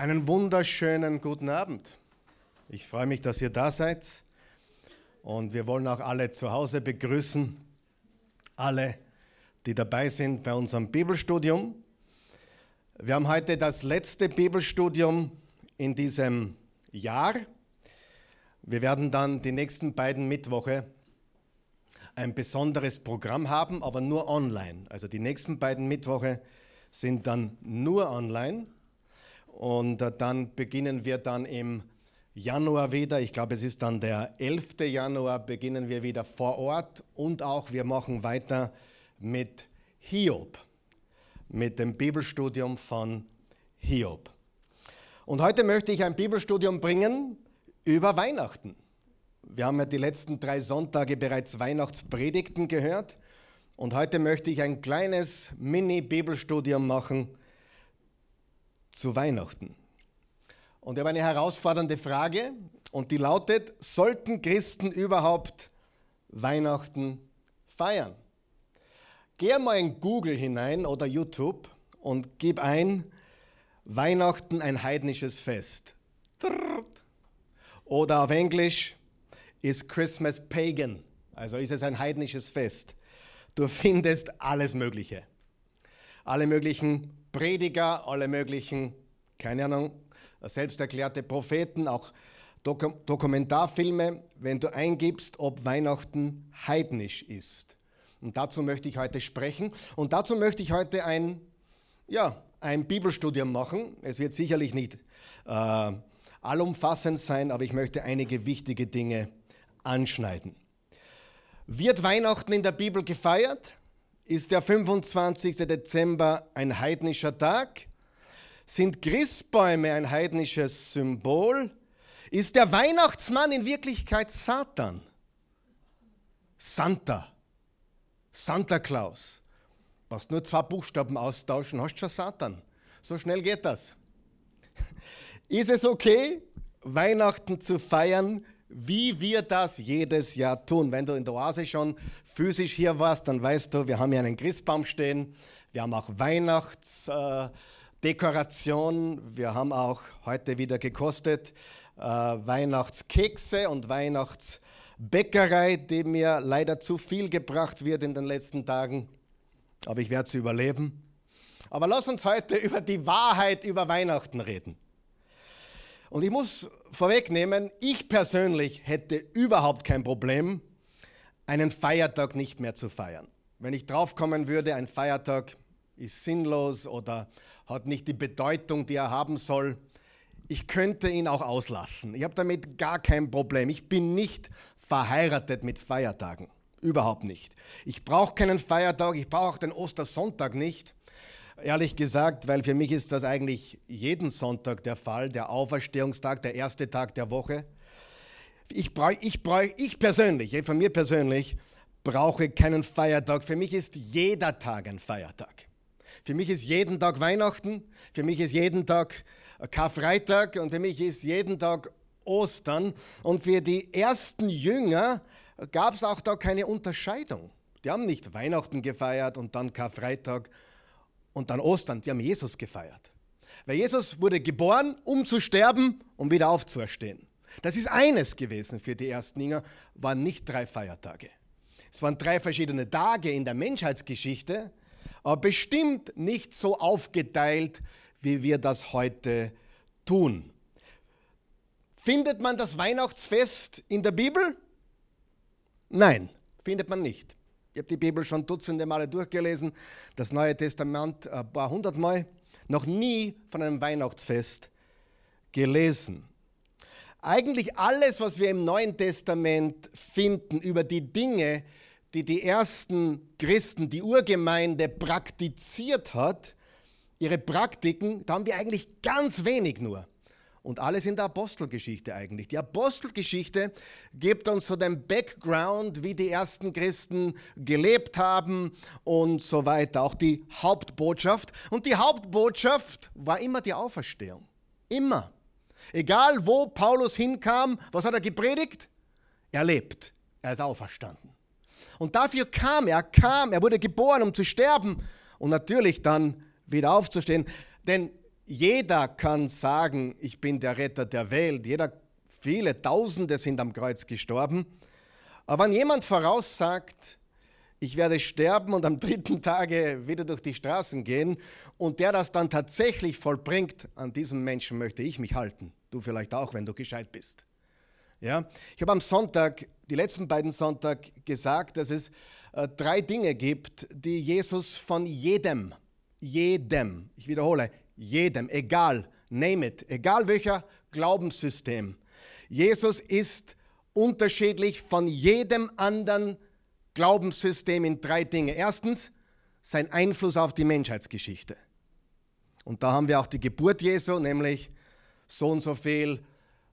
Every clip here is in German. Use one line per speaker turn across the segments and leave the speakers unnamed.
Einen wunderschönen guten Abend. Ich freue mich, dass ihr da seid. Und wir wollen auch alle zu Hause begrüßen. Alle, die dabei sind bei unserem Bibelstudium. Wir haben heute das letzte Bibelstudium in diesem Jahr. Wir werden dann die nächsten beiden Mittwoche ein besonderes Programm haben, aber nur online. Also die nächsten beiden Mittwoche sind dann nur online. Und äh, dann beginnen wir dann im Januar wieder, ich glaube es ist dann der 11. Januar, beginnen wir wieder vor Ort und auch wir machen weiter mit Hiob, mit dem Bibelstudium von Hiob. Und heute möchte ich ein Bibelstudium bringen über Weihnachten. Wir haben ja die letzten drei Sonntage bereits Weihnachtspredigten gehört und heute möchte ich ein kleines Mini-Bibelstudium machen zu Weihnachten. Und ich habe eine herausfordernde Frage und die lautet, sollten Christen überhaupt Weihnachten feiern? Geh mal in Google hinein oder YouTube und gib ein, Weihnachten ein heidnisches Fest. Oder auf Englisch, ist Christmas pagan, also ist es ein heidnisches Fest. Du findest alles Mögliche. Alle möglichen Prediger, alle möglichen, keine Ahnung, selbsterklärte Propheten, auch Dok Dokumentarfilme, wenn du eingibst, ob Weihnachten heidnisch ist. Und dazu möchte ich heute sprechen. Und dazu möchte ich heute ein, ja, ein Bibelstudium machen. Es wird sicherlich nicht äh, allumfassend sein, aber ich möchte einige wichtige Dinge anschneiden. Wird Weihnachten in der Bibel gefeiert? Ist der 25. Dezember ein heidnischer Tag? Sind Christbäume ein heidnisches Symbol? Ist der Weihnachtsmann in Wirklichkeit Satan? Santa. Santa Claus. Brauchst nur zwei Buchstaben austauschen, hast schon Satan. So schnell geht das. Ist es okay, Weihnachten zu feiern, wie wir das jedes Jahr tun. Wenn du in der Oase schon physisch hier warst, dann weißt du, wir haben hier einen Christbaum stehen, wir haben auch Weihnachtsdekoration, äh, wir haben auch heute wieder gekostet äh, Weihnachtskekse und Weihnachtsbäckerei, die mir leider zu viel gebracht wird in den letzten Tagen, aber ich werde sie überleben. Aber lass uns heute über die Wahrheit über Weihnachten reden. Und ich muss vorwegnehmen, ich persönlich hätte überhaupt kein Problem, einen Feiertag nicht mehr zu feiern. Wenn ich draufkommen würde, ein Feiertag ist sinnlos oder hat nicht die Bedeutung, die er haben soll, ich könnte ihn auch auslassen. Ich habe damit gar kein Problem. Ich bin nicht verheiratet mit Feiertagen. Überhaupt nicht. Ich brauche keinen Feiertag, ich brauche auch den Ostersonntag nicht. Ehrlich gesagt, weil für mich ist das eigentlich jeden Sonntag der Fall, der Auferstehungstag, der erste Tag der Woche. Ich, brauch, ich, brauch, ich persönlich, von mir persönlich, brauche keinen Feiertag. Für mich ist jeder Tag ein Feiertag. Für mich ist jeden Tag Weihnachten, für mich ist jeden Tag Karfreitag und für mich ist jeden Tag Ostern. Und für die ersten Jünger gab es auch da keine Unterscheidung. Die haben nicht Weihnachten gefeiert und dann Karfreitag und dann Ostern. Sie haben Jesus gefeiert. Weil Jesus wurde geboren, um zu sterben, um wieder aufzuerstehen. Das ist eines gewesen für die ersten Jünger, waren nicht drei Feiertage. Es waren drei verschiedene Tage in der Menschheitsgeschichte, aber bestimmt nicht so aufgeteilt, wie wir das heute tun. Findet man das Weihnachtsfest in der Bibel? Nein, findet man nicht. Ich habe die Bibel schon dutzende Male durchgelesen, das Neue Testament ein paar hundert Mal, noch nie von einem Weihnachtsfest gelesen. Eigentlich alles, was wir im Neuen Testament finden über die Dinge, die die ersten Christen, die Urgemeinde praktiziert hat, ihre Praktiken, da haben wir eigentlich ganz wenig nur. Und alles in der Apostelgeschichte eigentlich. Die Apostelgeschichte gibt uns so den Background, wie die ersten Christen gelebt haben und so weiter. Auch die Hauptbotschaft. Und die Hauptbotschaft war immer die Auferstehung. Immer. Egal wo Paulus hinkam, was hat er gepredigt? Er lebt. Er ist auferstanden. Und dafür kam er, kam, er wurde geboren, um zu sterben und natürlich dann wieder aufzustehen. Denn jeder kann sagen, ich bin der Retter der Welt. Jeder, viele Tausende sind am Kreuz gestorben. Aber wenn jemand voraussagt, ich werde sterben und am dritten Tage wieder durch die Straßen gehen und der das dann tatsächlich vollbringt, an diesem Menschen möchte ich mich halten. Du vielleicht auch, wenn du gescheit bist. Ja? Ich habe am Sonntag, die letzten beiden Sonntag gesagt, dass es äh, drei Dinge gibt, die Jesus von jedem, jedem, ich wiederhole, jedem, egal, name it, egal welcher Glaubenssystem. Jesus ist unterschiedlich von jedem anderen Glaubenssystem in drei Dinge. Erstens, sein Einfluss auf die Menschheitsgeschichte. Und da haben wir auch die Geburt Jesu, nämlich so und so viel.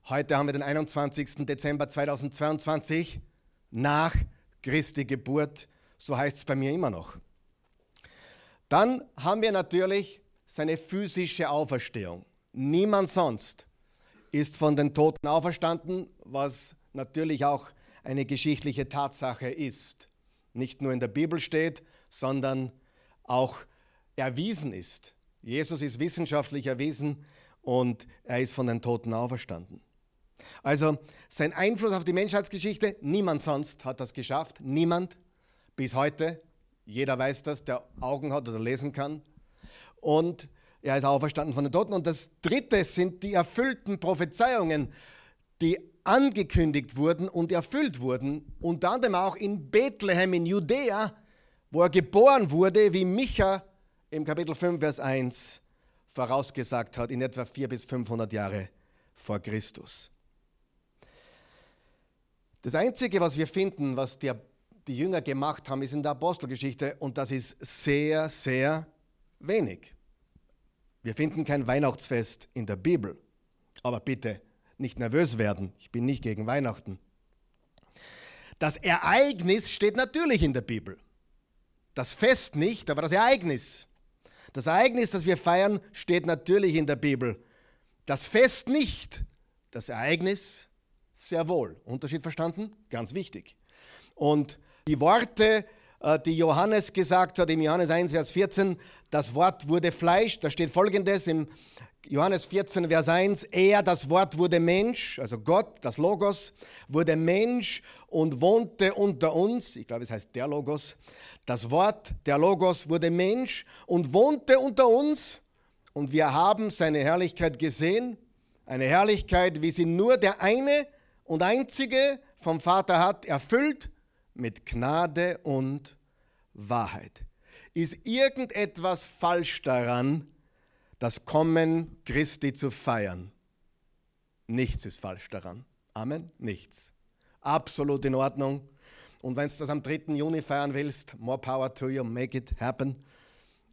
Heute haben wir den 21. Dezember 2022 nach Christi Geburt. So heißt es bei mir immer noch. Dann haben wir natürlich seine physische Auferstehung. Niemand sonst ist von den Toten auferstanden, was natürlich auch eine geschichtliche Tatsache ist nicht nur in der Bibel steht, sondern auch erwiesen ist. Jesus ist wissenschaftlich erwiesen und er ist von den Toten auferstanden. Also sein Einfluss auf die Menschheitsgeschichte, niemand sonst hat das geschafft, niemand bis heute. Jeder weiß das, der Augen hat oder lesen kann. Und er ist auferstanden von den Toten. Und das Dritte sind die erfüllten Prophezeiungen, die angekündigt wurden und erfüllt wurden, unter anderem auch in Bethlehem in Judäa, wo er geboren wurde, wie Micha im Kapitel 5, Vers 1 vorausgesagt hat, in etwa 400 bis 500 Jahre vor Christus. Das Einzige, was wir finden, was der, die Jünger gemacht haben, ist in der Apostelgeschichte und das ist sehr, sehr wenig. Wir finden kein Weihnachtsfest in der Bibel. Aber bitte, nicht nervös werden. Ich bin nicht gegen Weihnachten. Das Ereignis steht natürlich in der Bibel. Das Fest nicht, aber das Ereignis. Das Ereignis, das wir feiern, steht natürlich in der Bibel. Das Fest nicht. Das Ereignis sehr wohl. Unterschied verstanden? Ganz wichtig. Und die Worte, die Johannes gesagt hat, im Johannes 1, Vers 14, das Wort wurde Fleisch, da steht folgendes im Johannes 14, Vers 1, er, das Wort wurde Mensch, also Gott, das Logos, wurde Mensch und wohnte unter uns. Ich glaube, es heißt der Logos. Das Wort, der Logos, wurde Mensch und wohnte unter uns. Und wir haben seine Herrlichkeit gesehen. Eine Herrlichkeit, wie sie nur der eine und einzige vom Vater hat, erfüllt mit Gnade und Wahrheit. Ist irgendetwas falsch daran, das Kommen Christi zu feiern. Nichts ist falsch daran. Amen? Nichts. Absolut in Ordnung. Und wenn du das am 3. Juni feiern willst, more power to you, make it happen.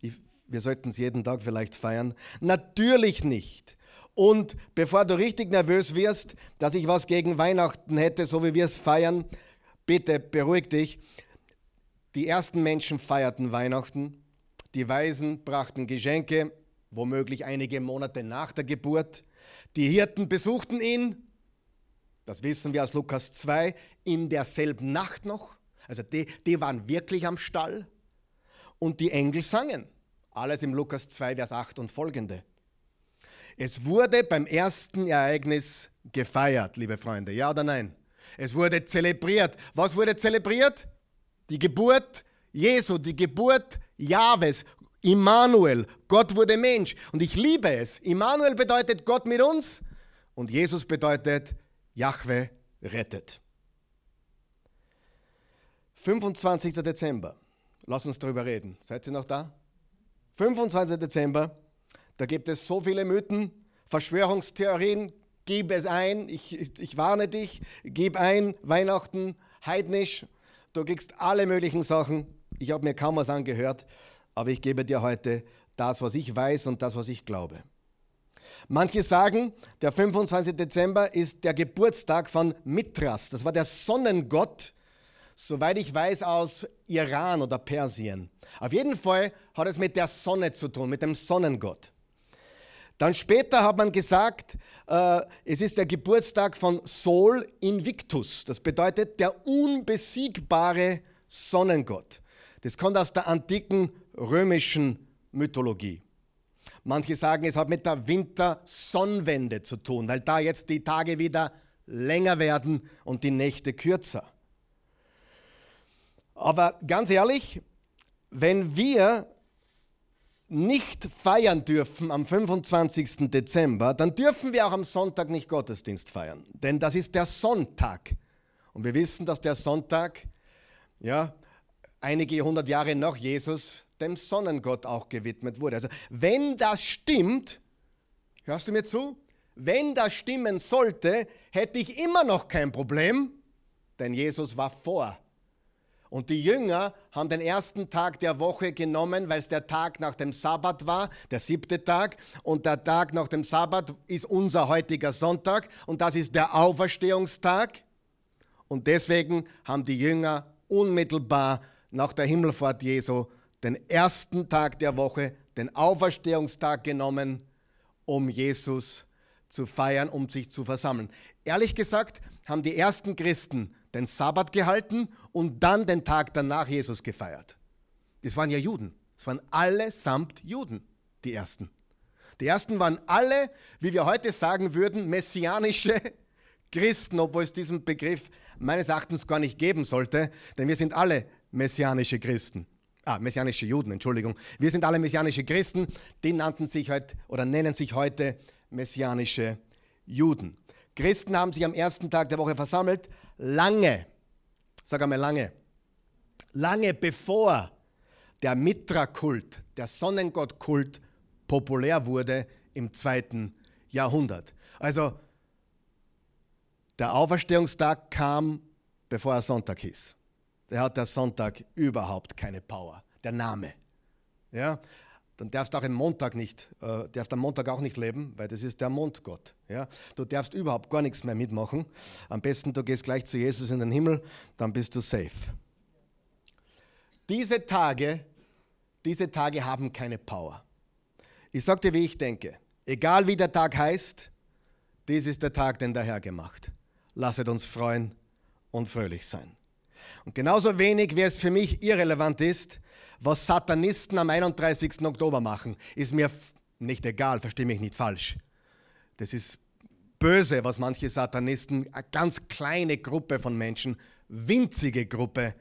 Ich, wir sollten es jeden Tag vielleicht feiern. Natürlich nicht. Und bevor du richtig nervös wirst, dass ich was gegen Weihnachten hätte, so wie wir es feiern, bitte beruhig dich. Die ersten Menschen feierten Weihnachten. Die Weisen brachten Geschenke, womöglich einige Monate nach der Geburt. Die Hirten besuchten ihn, das wissen wir aus Lukas 2, in derselben Nacht noch. Also die, die waren wirklich am Stall. Und die Engel sangen. Alles im Lukas 2, Vers 8 und folgende. Es wurde beim ersten Ereignis gefeiert, liebe Freunde. Ja oder nein? Es wurde zelebriert. Was wurde zelebriert? Die Geburt Jesu, die Geburt Jahwes. Immanuel, Gott wurde Mensch. Und ich liebe es. Immanuel bedeutet Gott mit uns und Jesus bedeutet Jahwe rettet. 25. Dezember. Lass uns darüber reden. Seid ihr noch da? 25. Dezember. Da gibt es so viele Mythen, Verschwörungstheorien. Gib es ein. Ich, ich, warne dich. Gib ein. Weihnachten, heidnisch. Du kriegst alle möglichen Sachen. Ich habe mir kaum was angehört aber ich gebe dir heute das, was ich weiß und das, was ich glaube. Manche sagen, der 25. Dezember ist der Geburtstag von Mithras. Das war der Sonnengott, soweit ich weiß, aus Iran oder Persien. Auf jeden Fall hat es mit der Sonne zu tun, mit dem Sonnengott. Dann später hat man gesagt, äh, es ist der Geburtstag von Sol Invictus. Das bedeutet der unbesiegbare Sonnengott. Das kommt aus der antiken römischen Mythologie. Manche sagen, es hat mit der Wintersonnenwende zu tun, weil da jetzt die Tage wieder länger werden und die Nächte kürzer. Aber ganz ehrlich, wenn wir nicht feiern dürfen am 25. Dezember, dann dürfen wir auch am Sonntag nicht Gottesdienst feiern. Denn das ist der Sonntag. Und wir wissen, dass der Sonntag, ja, einige hundert Jahre nach Jesus, dem Sonnengott auch gewidmet wurde. Also, wenn das stimmt, hörst du mir zu? Wenn das stimmen sollte, hätte ich immer noch kein Problem, denn Jesus war vor und die Jünger haben den ersten Tag der Woche genommen, weil es der Tag nach dem Sabbat war, der siebte Tag. Und der Tag nach dem Sabbat ist unser heutiger Sonntag und das ist der Auferstehungstag. Und deswegen haben die Jünger unmittelbar nach der Himmelfahrt Jesu den ersten Tag der Woche, den Auferstehungstag genommen, um Jesus zu feiern, um sich zu versammeln. Ehrlich gesagt haben die ersten Christen den Sabbat gehalten und dann den Tag danach Jesus gefeiert. Das waren ja Juden. Das waren allesamt Juden, die ersten. Die ersten waren alle, wie wir heute sagen würden, messianische Christen, obwohl es diesen Begriff meines Erachtens gar nicht geben sollte, denn wir sind alle messianische Christen. Ah, messianische Juden, Entschuldigung. Wir sind alle messianische Christen, die nannten sich heute oder nennen sich heute messianische Juden. Christen haben sich am ersten Tag der Woche versammelt, lange, sag einmal lange, lange bevor der Mitra-Kult, der Sonnengott-Kult populär wurde im zweiten Jahrhundert. Also der Auferstehungstag kam, bevor er Sonntag hieß. Der hat der Sonntag überhaupt keine Power, der Name. Ja? Dann darfst du auch am Montag nicht, äh, darfst am Montag auch nicht leben, weil das ist der Mondgott. Ja? Du darfst überhaupt gar nichts mehr mitmachen. Am besten du gehst gleich zu Jesus in den Himmel, dann bist du safe. Diese Tage, diese Tage haben keine Power. Ich sage dir, wie ich denke. Egal wie der Tag heißt, dies ist der Tag, den der Herr gemacht. Lasset uns freuen und fröhlich sein. Und genauso wenig, wie es für mich irrelevant ist, was Satanisten am 31. Oktober machen, ist mir nicht egal, verstehe mich nicht falsch. Das ist böse, was manche Satanisten, eine ganz kleine Gruppe von Menschen, winzige Gruppe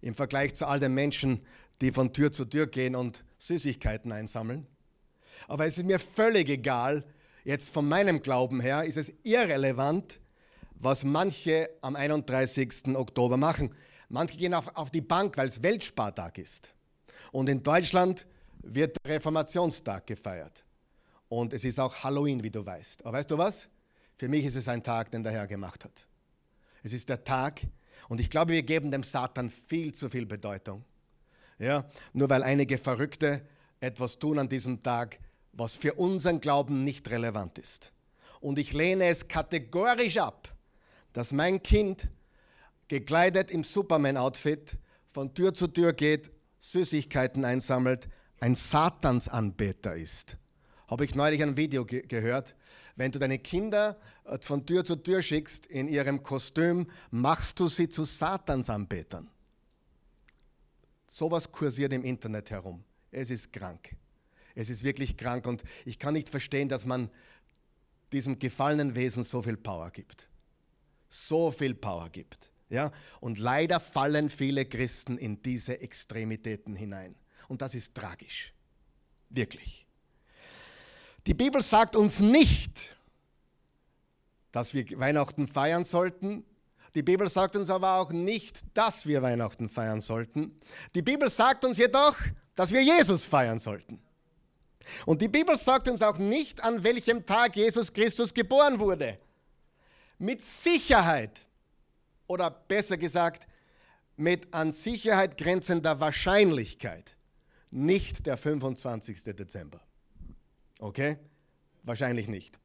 im Vergleich zu all den Menschen, die von Tür zu Tür gehen und Süßigkeiten einsammeln. Aber es ist mir völlig egal, jetzt von meinem Glauben her ist es irrelevant, was manche am 31. Oktober machen. Manche gehen auf, auf die Bank, weil es Weltspartag ist. Und in Deutschland wird der Reformationstag gefeiert. Und es ist auch Halloween, wie du weißt. Aber weißt du was? Für mich ist es ein Tag, den der Herr gemacht hat. Es ist der Tag, und ich glaube, wir geben dem Satan viel zu viel Bedeutung. Ja, nur weil einige Verrückte etwas tun an diesem Tag, was für unseren Glauben nicht relevant ist. Und ich lehne es kategorisch ab, dass mein Kind gekleidet im Superman-Outfit von Tür zu Tür geht Süßigkeiten einsammelt, ein Satansanbeter ist. Habe ich neulich ein Video ge gehört. Wenn du deine Kinder äh, von Tür zu Tür schickst in ihrem Kostüm, machst du sie zu Satansanbetern. Sowas kursiert im Internet herum. Es ist krank. Es ist wirklich krank und ich kann nicht verstehen, dass man diesem gefallenen Wesen so viel Power gibt. So viel Power gibt. Ja? Und leider fallen viele Christen in diese Extremitäten hinein. Und das ist tragisch. Wirklich. Die Bibel sagt uns nicht, dass wir Weihnachten feiern sollten. Die Bibel sagt uns aber auch nicht, dass wir Weihnachten feiern sollten. Die Bibel sagt uns jedoch, dass wir Jesus feiern sollten. Und die Bibel sagt uns auch nicht, an welchem Tag Jesus Christus geboren wurde. Mit Sicherheit oder besser gesagt mit an Sicherheit grenzender Wahrscheinlichkeit nicht der 25. Dezember. Okay? Wahrscheinlich nicht.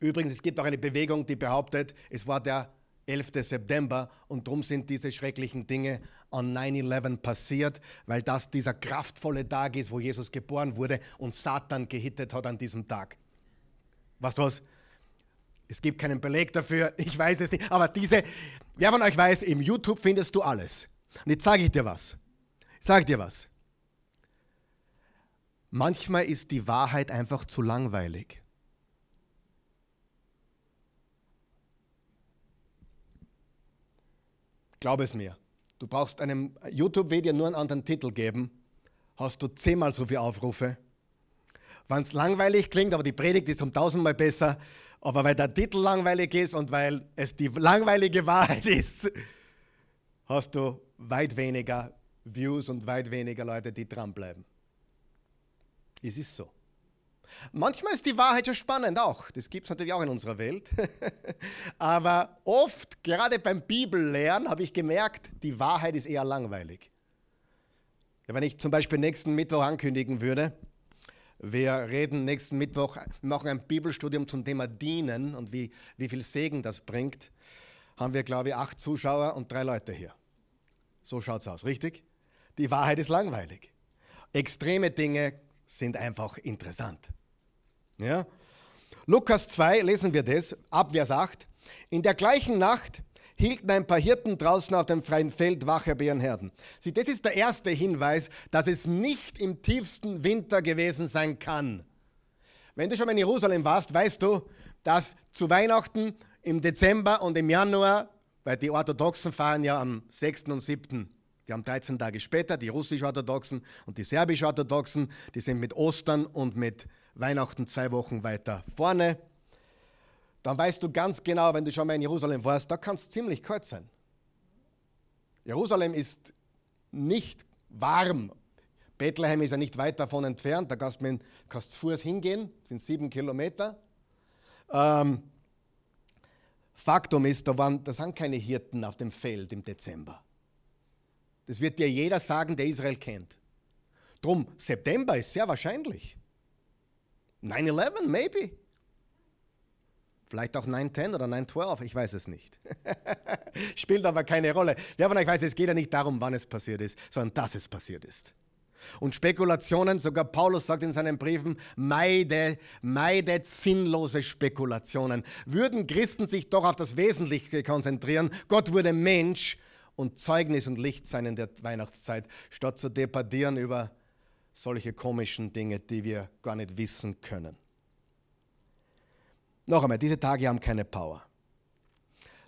Übrigens, es gibt auch eine Bewegung, die behauptet, es war der 11. September und darum sind diese schrecklichen Dinge an 9-11 passiert, weil das dieser kraftvolle Tag ist, wo Jesus geboren wurde und Satan gehittet hat an diesem Tag. Weißt du was? Es gibt keinen Beleg dafür, ich weiß es nicht, aber diese, wer von euch weiß, im YouTube findest du alles. Und jetzt sage ich dir was. Ich sage dir was. Manchmal ist die Wahrheit einfach zu langweilig. Glaub es mir. Du brauchst einem YouTube-Video nur einen anderen Titel geben, hast du zehnmal so viele Aufrufe. Wenn es langweilig klingt, aber die Predigt ist um tausendmal besser, aber weil der Titel langweilig ist und weil es die langweilige Wahrheit ist, hast du weit weniger Views und weit weniger Leute, die dranbleiben. Es ist so. Manchmal ist die Wahrheit ja spannend auch. Das gibt es natürlich auch in unserer Welt. Aber oft, gerade beim Bibellernen, habe ich gemerkt, die Wahrheit ist eher langweilig. Wenn ich zum Beispiel nächsten Mittwoch ankündigen würde, wir reden nächsten Mittwoch, machen ein Bibelstudium zum Thema Dienen und wie, wie viel Segen das bringt, haben wir, glaube ich, acht Zuschauer und drei Leute hier. So schaut es aus, richtig? Die Wahrheit ist langweilig. Extreme Dinge sind einfach interessant. Ja? Lukas 2 lesen wir das, ab Vers 8. In der gleichen Nacht hielten ein paar Hirten draußen auf dem freien Feld Wache bei ihren Herden. Sieh, das ist der erste Hinweis, dass es nicht im tiefsten Winter gewesen sein kann. Wenn du schon mal in Jerusalem warst, weißt du, dass zu Weihnachten im Dezember und im Januar, weil die Orthodoxen fahren ja am 6. und 7. Die haben 13 Tage später, die russisch-orthodoxen und die serbisch-orthodoxen, die sind mit Ostern und mit Weihnachten zwei Wochen weiter vorne. Dann weißt du ganz genau, wenn du schon mal in Jerusalem warst, da kann es ziemlich kalt sein. Jerusalem ist nicht warm. Bethlehem ist ja nicht weit davon entfernt, da kannst du zu Fuß hingehen, sind sieben Kilometer. Ähm, Faktum ist, da, waren, da sind keine Hirten auf dem Feld im Dezember. Das wird dir jeder sagen, der Israel kennt. Drum, September ist sehr wahrscheinlich. 9-11, maybe. Vielleicht auch 9-10 oder 9-12, ich weiß es nicht. Spielt aber keine Rolle. Wer von euch weiß, es geht ja nicht darum, wann es passiert ist, sondern dass es passiert ist. Und Spekulationen, sogar Paulus sagt in seinen Briefen, meide, meidet sinnlose Spekulationen. Würden Christen sich doch auf das Wesentliche konzentrieren, Gott wurde Mensch und Zeugnis und Licht sein in der Weihnachtszeit, statt zu debattieren über solche komischen Dinge, die wir gar nicht wissen können. Noch einmal, diese Tage haben keine Power.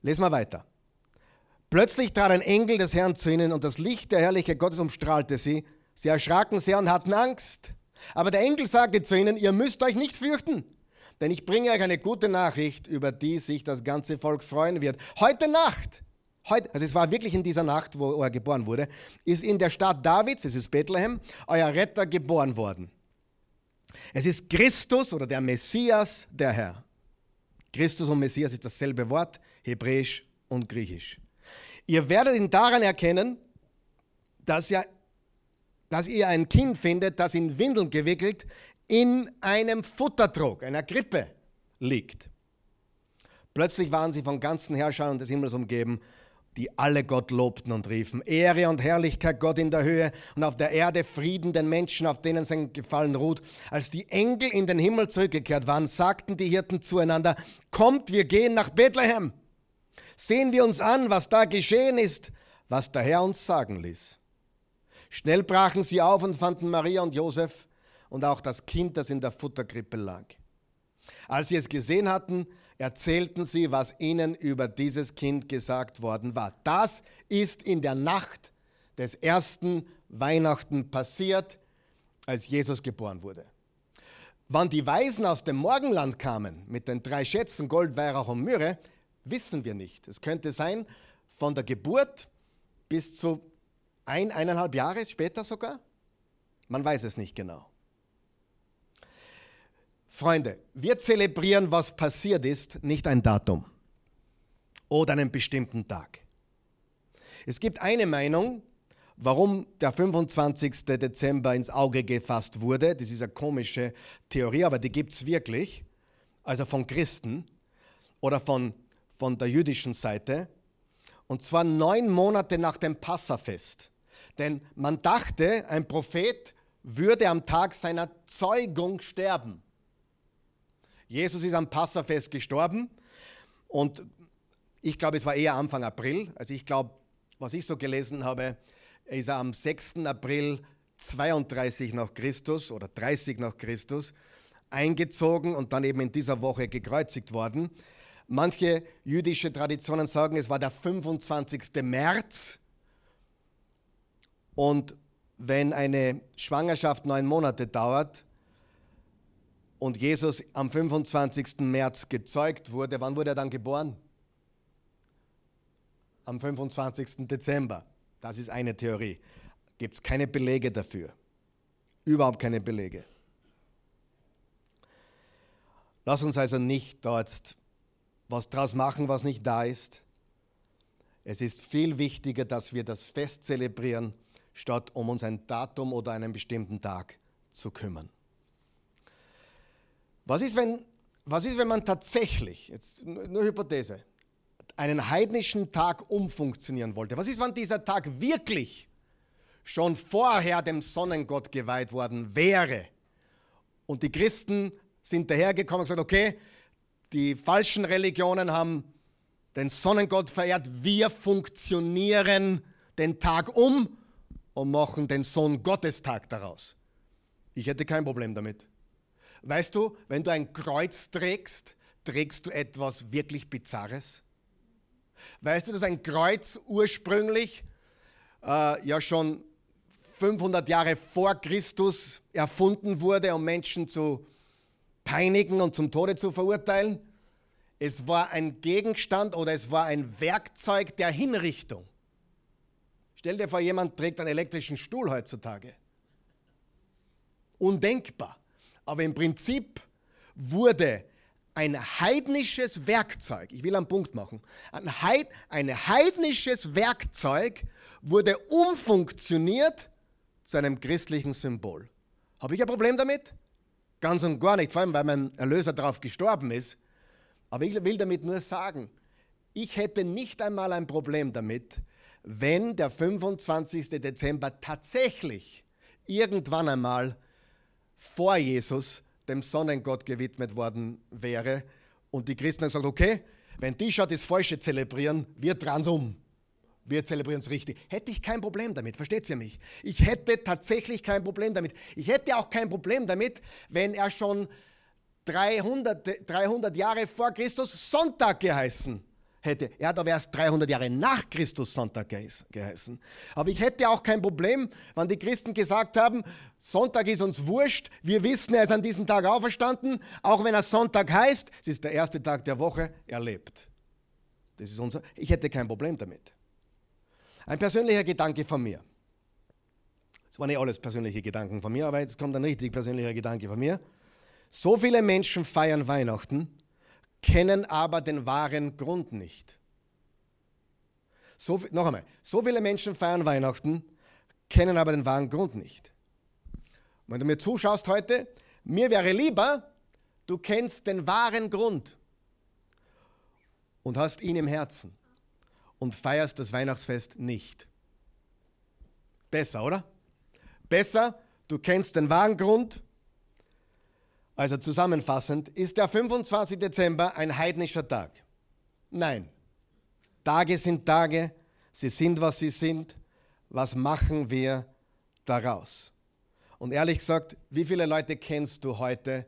Lesen wir weiter. Plötzlich trat ein Engel des Herrn zu ihnen und das Licht der Herrlichkeit Gottes umstrahlte sie. Sie erschraken sehr und hatten Angst. Aber der Engel sagte zu ihnen, ihr müsst euch nicht fürchten, denn ich bringe euch eine gute Nachricht, über die sich das ganze Volk freuen wird. Heute Nacht Heute, also es war wirklich in dieser Nacht, wo er geboren wurde, ist in der Stadt Davids, es ist Bethlehem, euer Retter geboren worden. Es ist Christus oder der Messias, der Herr. Christus und Messias ist dasselbe Wort, hebräisch und griechisch. Ihr werdet ihn daran erkennen, dass ihr, dass ihr ein Kind findet, das in Windeln gewickelt in einem Futtertrog, einer Krippe liegt. Plötzlich waren sie von ganzen Herrschern des Himmels umgeben die alle Gott lobten und riefen, Ehre und Herrlichkeit Gott in der Höhe und auf der Erde Frieden den Menschen, auf denen sein Gefallen ruht. Als die Engel in den Himmel zurückgekehrt waren, sagten die Hirten zueinander, kommt, wir gehen nach Bethlehem. Sehen wir uns an, was da geschehen ist, was der Herr uns sagen ließ. Schnell brachen sie auf und fanden Maria und Josef und auch das Kind, das in der Futterkrippe lag. Als sie es gesehen hatten, erzählten sie, was ihnen über dieses Kind gesagt worden war. Das ist in der Nacht des ersten Weihnachten passiert, als Jesus geboren wurde. Wann die Weisen aus dem Morgenland kamen mit den drei Schätzen Gold, Weihrauch und Myrrhe, wissen wir nicht. Es könnte sein, von der Geburt bis zu ein, eineinhalb Jahre später sogar. Man weiß es nicht genau. Freunde, wir zelebrieren, was passiert ist, nicht ein Datum oder einen bestimmten Tag. Es gibt eine Meinung, warum der 25. Dezember ins Auge gefasst wurde. Das ist eine komische Theorie, aber die gibt es wirklich. Also von Christen oder von, von der jüdischen Seite. Und zwar neun Monate nach dem Passafest. Denn man dachte, ein Prophet würde am Tag seiner Zeugung sterben. Jesus ist am Passafest gestorben und ich glaube, es war eher Anfang April. Also ich glaube, was ich so gelesen habe, ist er am 6. April 32 nach Christus oder 30 nach Christus eingezogen und dann eben in dieser Woche gekreuzigt worden. Manche jüdische Traditionen sagen, es war der 25. März. Und wenn eine Schwangerschaft neun Monate dauert und Jesus am 25. März gezeugt wurde, wann wurde er dann geboren? Am 25. Dezember. Das ist eine Theorie. Gibt es keine Belege dafür. Überhaupt keine Belege. Lass uns also nicht dort was draus machen, was nicht da ist. Es ist viel wichtiger, dass wir das Fest zelebrieren, statt um uns ein Datum oder einen bestimmten Tag zu kümmern. Was ist, wenn, was ist, wenn man tatsächlich, jetzt nur Hypothese, einen heidnischen Tag umfunktionieren wollte? Was ist, wenn dieser Tag wirklich schon vorher dem Sonnengott geweiht worden wäre und die Christen sind dahergekommen und gesagt, okay, die falschen Religionen haben den Sonnengott verehrt, wir funktionieren den Tag um und machen den Sohn Gottestag daraus. Ich hätte kein Problem damit. Weißt du, wenn du ein Kreuz trägst, trägst du etwas wirklich Bizarres? Weißt du, dass ein Kreuz ursprünglich äh, ja schon 500 Jahre vor Christus erfunden wurde, um Menschen zu peinigen und zum Tode zu verurteilen. Es war ein Gegenstand oder es war ein Werkzeug der Hinrichtung. Stell dir vor, jemand trägt einen elektrischen Stuhl heutzutage. Undenkbar. Aber im Prinzip wurde ein heidnisches Werkzeug, ich will einen Punkt machen, ein, Heid, ein heidnisches Werkzeug wurde umfunktioniert zu einem christlichen Symbol. Habe ich ein Problem damit? Ganz und gar nicht, vor allem weil mein Erlöser darauf gestorben ist. Aber ich will damit nur sagen, ich hätte nicht einmal ein Problem damit, wenn der 25. Dezember tatsächlich irgendwann einmal vor Jesus dem Sonnengott gewidmet worden wäre und die Christen sagen, okay, wenn die schon das Falsche zelebrieren, wir dran um wir zelebrieren es richtig. Hätte ich kein Problem damit, versteht ihr mich? Ich hätte tatsächlich kein Problem damit. Ich hätte auch kein Problem damit, wenn er schon 300, 300 Jahre vor Christus Sonntag geheißen hätte. Er hat aber erst 300 Jahre nach Christus Sonntag geheißen. Aber ich hätte auch kein Problem, wenn die Christen gesagt haben, Sonntag ist uns wurscht, wir wissen, er ist an diesem Tag auferstanden, auch wenn er Sonntag heißt, es ist der erste Tag der Woche, er lebt. Das ist unser, ich hätte kein Problem damit. Ein persönlicher Gedanke von mir. Es waren nicht alles persönliche Gedanken von mir, aber jetzt kommt ein richtig persönlicher Gedanke von mir. So viele Menschen feiern Weihnachten, kennen aber den wahren Grund nicht. So, noch einmal, so viele Menschen feiern Weihnachten, kennen aber den wahren Grund nicht. Wenn du mir zuschaust heute, mir wäre lieber, du kennst den wahren Grund und hast ihn im Herzen und feierst das Weihnachtsfest nicht. Besser, oder? Besser, du kennst den wahren Grund. Also zusammenfassend, ist der 25. Dezember ein heidnischer Tag? Nein. Tage sind Tage, sie sind, was sie sind. Was machen wir daraus? Und ehrlich gesagt, wie viele Leute kennst du heute,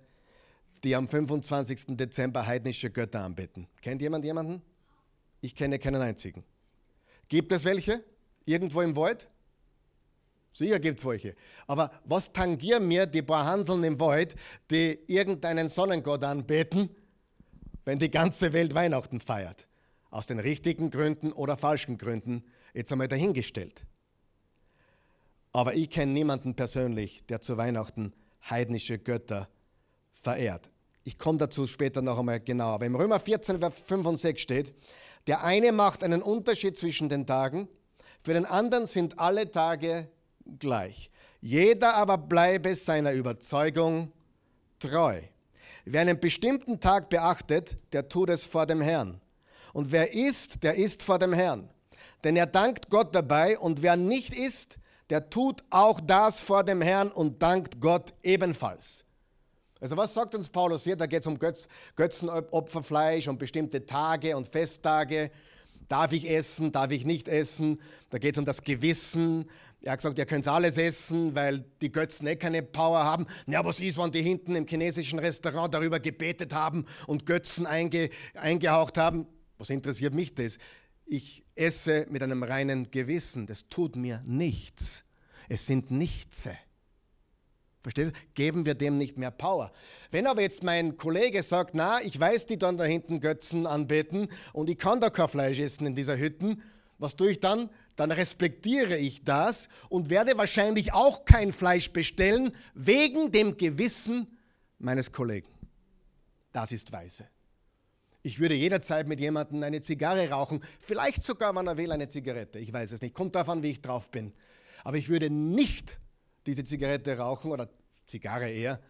die am 25. Dezember heidnische Götter anbeten? Kennt jemand jemanden? Ich kenne keinen einzigen. Gibt es welche? Irgendwo im Wald? Sicher gibt es welche. Aber was tangieren mir die paar Hanseln im Wald, die irgendeinen Sonnengott anbeten, wenn die ganze Welt Weihnachten feiert? Aus den richtigen Gründen oder falschen Gründen, jetzt einmal dahingestellt. Aber ich kenne niemanden persönlich, der zu Weihnachten heidnische Götter verehrt. Ich komme dazu später noch einmal genau. Aber im Römer 14, Vers 5 und 6 steht, der eine macht einen Unterschied zwischen den Tagen, für den anderen sind alle Tage gleich. Jeder aber bleibe seiner Überzeugung treu. Wer einen bestimmten Tag beachtet, der tut es vor dem Herrn. Und wer isst, der isst vor dem Herrn. Denn er dankt Gott dabei und wer nicht isst, der tut auch das vor dem Herrn und dankt Gott ebenfalls. Also was sagt uns Paulus hier? Da geht es um Götz, Götzenopferfleisch, um bestimmte Tage und Festtage. Darf ich essen, darf ich nicht essen? Da geht es um das Gewissen. Er hat gesagt, ihr könnt alles essen, weil die Götzen eh keine Power haben. Ja, was ist, wenn die hinten im chinesischen Restaurant darüber gebetet haben und Götzen einge, eingehaucht haben? Was interessiert mich das? Ich esse mit einem reinen Gewissen. Das tut mir nichts. Es sind Nichtse. Verstehst du? Geben wir dem nicht mehr Power. Wenn aber jetzt mein Kollege sagt, na, ich weiß, die dann da hinten Götzen anbeten und ich kann da kein Fleisch essen in dieser Hütten, was tue ich dann? Dann respektiere ich das und werde wahrscheinlich auch kein Fleisch bestellen wegen dem Gewissen meines Kollegen. Das ist weise. Ich würde jederzeit mit jemandem eine Zigarre rauchen, vielleicht sogar, wenn er will, eine Zigarette. Ich weiß es nicht. Kommt davon, wie ich drauf bin. Aber ich würde nicht diese Zigarette rauchen oder Zigarre eher,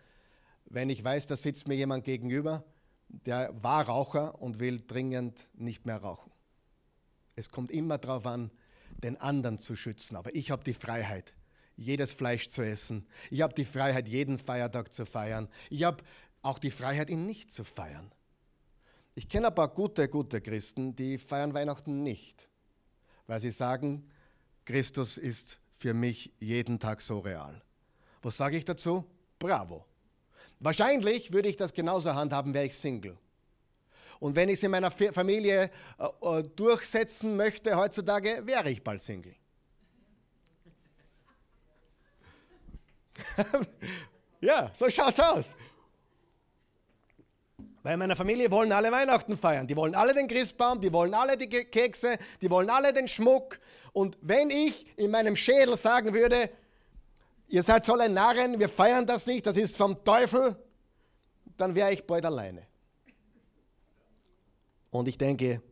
wenn ich weiß, da sitzt mir jemand gegenüber, der war Raucher und will dringend nicht mehr rauchen. Es kommt immer darauf an, den anderen zu schützen. Aber ich habe die Freiheit, jedes Fleisch zu essen. Ich habe die Freiheit, jeden Feiertag zu feiern. Ich habe auch die Freiheit, ihn nicht zu feiern. Ich kenne ein paar gute, gute Christen, die feiern Weihnachten nicht, weil sie sagen, Christus ist für mich jeden Tag so real. Was sage ich dazu? Bravo. Wahrscheinlich würde ich das genauso handhaben, wäre ich Single. Und wenn ich es in meiner Familie äh, äh, durchsetzen möchte heutzutage, wäre ich bald Single. ja, so schaut's aus. Weil in meiner Familie wollen alle Weihnachten feiern. Die wollen alle den Christbaum, die wollen alle die Kekse, die wollen alle den Schmuck. Und wenn ich in meinem Schädel sagen würde, ihr seid so ein Narren, wir feiern das nicht, das ist vom Teufel, dann wäre ich bald alleine. Und ich denke,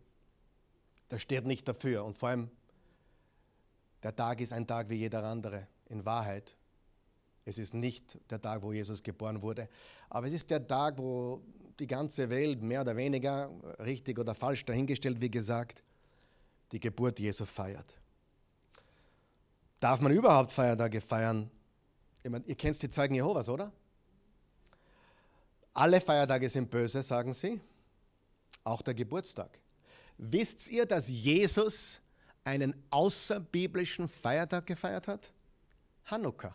das steht nicht dafür. Und vor allem, der Tag ist ein Tag wie jeder andere. In Wahrheit, es ist nicht der Tag, wo Jesus geboren wurde, aber es ist der Tag, wo die ganze Welt mehr oder weniger, richtig oder falsch dahingestellt, wie gesagt, die Geburt Jesu feiert. Darf man überhaupt Feiertage feiern? Meine, ihr kennt die Zeugen Jehovas, oder? Alle Feiertage sind böse, sagen sie auch der Geburtstag. Wisst ihr, dass Jesus einen außerbiblischen Feiertag gefeiert hat? Hanukkah,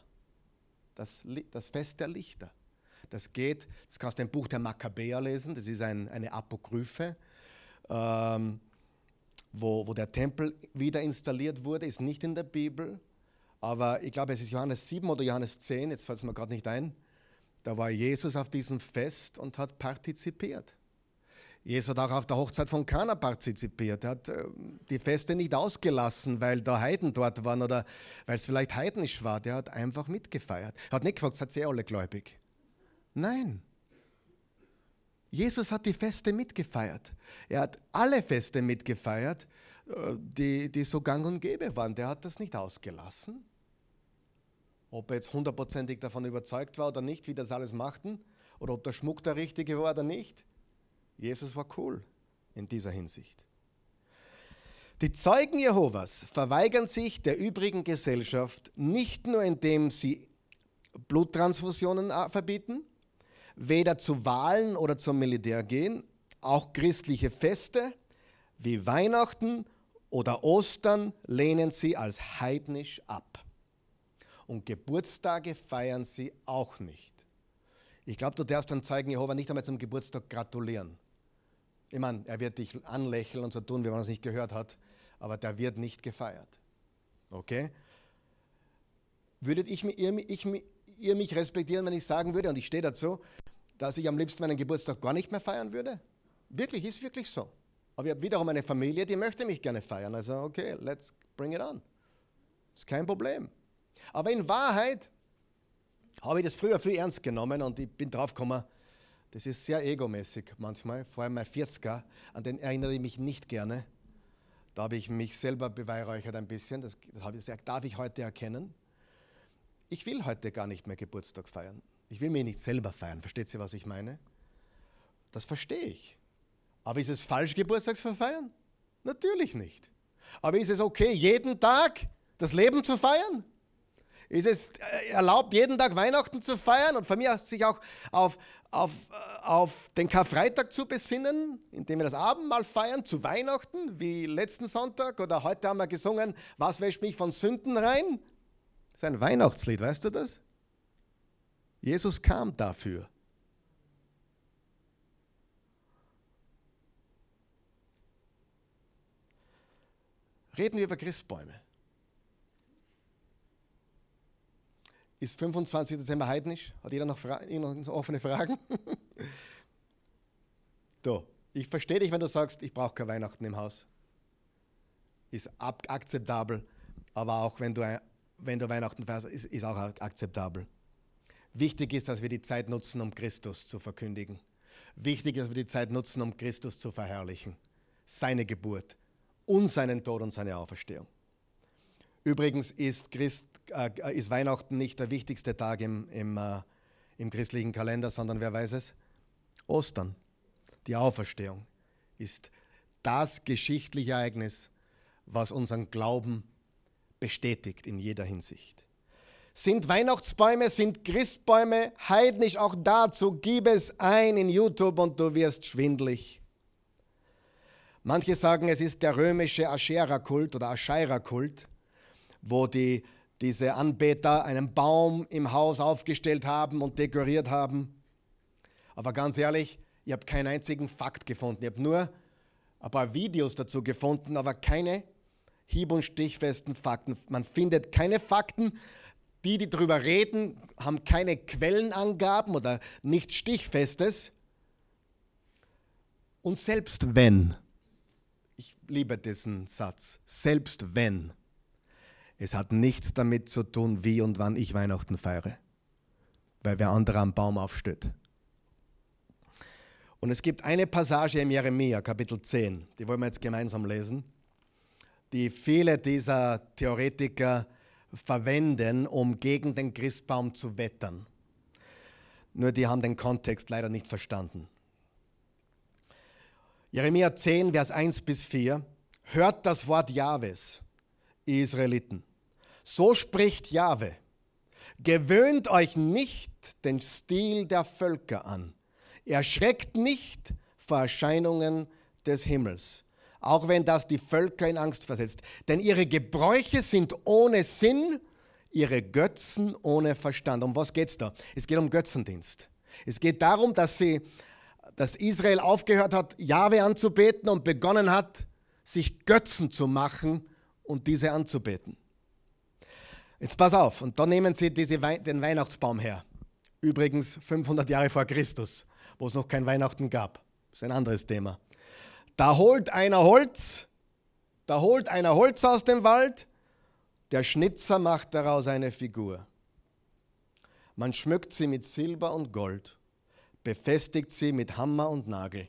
das, das Fest der Lichter. Das geht, das kannst du im Buch der Makkabäer lesen, das ist ein, eine Apokryphe, ähm, wo, wo der Tempel wieder installiert wurde, ist nicht in der Bibel, aber ich glaube, es ist Johannes 7 oder Johannes 10, jetzt fällt es mir gerade nicht ein. Da war Jesus auf diesem Fest und hat partizipiert. Jesus hat auch auf der Hochzeit von Kana partizipiert. Er hat äh, die Feste nicht ausgelassen, weil da Heiden dort waren oder weil es vielleicht heidnisch war. Der hat einfach mitgefeiert. Er hat nicht gefragt, seid ihr alle gläubig? Nein. Jesus hat die Feste mitgefeiert. Er hat alle Feste mitgefeiert, äh, die, die so gang und gäbe waren. Der hat das nicht ausgelassen. Ob er jetzt hundertprozentig davon überzeugt war oder nicht, wie das alles machten, oder ob der Schmuck der richtige war oder nicht Jesus war cool in dieser Hinsicht. Die Zeugen Jehovas verweigern sich der übrigen Gesellschaft nicht nur indem sie Bluttransfusionen verbieten, weder zu Wahlen oder zum Militär gehen, auch christliche Feste wie Weihnachten oder Ostern lehnen sie als heidnisch ab. Und Geburtstage feiern sie auch nicht. Ich glaube, du darfst dann Zeugen Jehova nicht einmal zum Geburtstag gratulieren. Ich meine, er wird dich anlächeln und so tun, wie man es nicht gehört hat, aber der wird nicht gefeiert. Okay? Würdet ich, ihr, ich, ihr mich respektieren, wenn ich sagen würde, und ich stehe dazu, dass ich am liebsten meinen Geburtstag gar nicht mehr feiern würde? Wirklich, ist wirklich so. Aber ich habe wiederum eine Familie, die möchte mich gerne feiern. Also, okay, let's bring it on. Ist kein Problem. Aber in Wahrheit habe ich das früher viel ernst genommen und ich bin drauf gekommen, das ist sehr egomäßig manchmal, vor allem mein 40er, an den erinnere ich mich nicht gerne. Da habe ich mich selber beweihräuchert ein bisschen, das, das darf ich heute erkennen. Ich will heute gar nicht mehr Geburtstag feiern. Ich will mich nicht selber feiern. Versteht ihr, was ich meine? Das verstehe ich. Aber ist es falsch, Geburtstag zu feiern? Natürlich nicht. Aber ist es okay, jeden Tag das Leben zu feiern? Ist es äh, erlaubt, jeden Tag Weihnachten zu feiern und von mir aus sich auch auf, auf, äh, auf den Karfreitag zu besinnen, indem wir das Abendmahl feiern zu Weihnachten, wie letzten Sonntag oder heute haben wir gesungen, was wäscht mich von Sünden rein? Das ist ein Weihnachtslied, weißt du das? Jesus kam dafür. Reden wir über Christbäume. Ist 25. Dezember heidnisch? Hat jeder noch, Fra noch offene Fragen? du, ich verstehe dich, wenn du sagst, ich brauche kein Weihnachten im Haus. Ist akzeptabel, aber auch wenn du, wenn du Weihnachten feierst, ist, ist auch akzeptabel. Wichtig ist, dass wir die Zeit nutzen, um Christus zu verkündigen. Wichtig ist, dass wir die Zeit nutzen, um Christus zu verherrlichen. Seine Geburt und seinen Tod und seine Auferstehung. Übrigens ist, Christ, äh, ist Weihnachten nicht der wichtigste Tag im, im, äh, im christlichen Kalender, sondern wer weiß es? Ostern, die Auferstehung, ist das geschichtliche Ereignis, was unseren Glauben bestätigt in jeder Hinsicht. Sind Weihnachtsbäume, sind Christbäume heidnisch? Auch dazu gib es ein in YouTube und du wirst schwindlig. Manche sagen, es ist der römische Aschera-Kult oder Ascheira-Kult, wo die, diese Anbeter einen Baum im Haus aufgestellt haben und dekoriert haben. Aber ganz ehrlich, ich habe keinen einzigen Fakt gefunden. Ich habe nur ein paar Videos dazu gefunden, aber keine hieb- und stichfesten Fakten. Man findet keine Fakten, die, die darüber reden, haben keine Quellenangaben oder nichts Stichfestes. Und selbst wenn, ich liebe diesen Satz, selbst wenn, es hat nichts damit zu tun, wie und wann ich Weihnachten feiere, weil wer andere am Baum aufsteht. Und es gibt eine Passage im Jeremia, Kapitel 10, die wollen wir jetzt gemeinsam lesen, die viele dieser Theoretiker verwenden, um gegen den Christbaum zu wettern. Nur die haben den Kontext leider nicht verstanden. Jeremia 10, Vers 1 bis 4. Hört das Wort Jahwes, Israeliten. So spricht Jahwe. Gewöhnt euch nicht den Stil der Völker an. Erschreckt nicht vor Erscheinungen des Himmels auch wenn das die Völker in Angst versetzt. Denn ihre Gebräuche sind ohne Sinn, ihre Götzen ohne Verstand. Um was geht es da? Es geht um Götzendienst. Es geht darum, dass, sie, dass Israel aufgehört hat, Jahwe anzubeten und begonnen hat, sich Götzen zu machen und diese anzubeten. Jetzt pass auf, und da nehmen sie diese Wei den Weihnachtsbaum her. Übrigens 500 Jahre vor Christus, wo es noch kein Weihnachten gab. Das ist ein anderes Thema. Da holt einer Holz, da holt einer Holz aus dem Wald, der Schnitzer macht daraus eine Figur. Man schmückt sie mit Silber und Gold, befestigt sie mit Hammer und Nagel,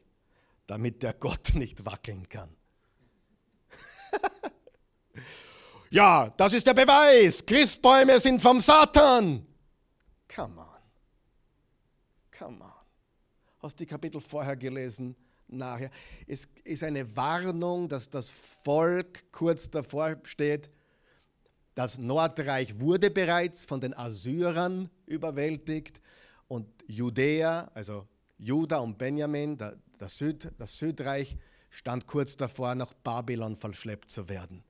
damit der Gott nicht wackeln kann. Ja, das ist der Beweis. Christbäume sind vom Satan. Come on. Come on. Hast die Kapitel vorher gelesen? nachher. Es ist eine Warnung, dass das Volk kurz davor steht. Das Nordreich wurde bereits von den Assyrern überwältigt und Judäa, also Juda und Benjamin, das, Süd, das Südreich, stand kurz davor, nach Babylon verschleppt zu werden.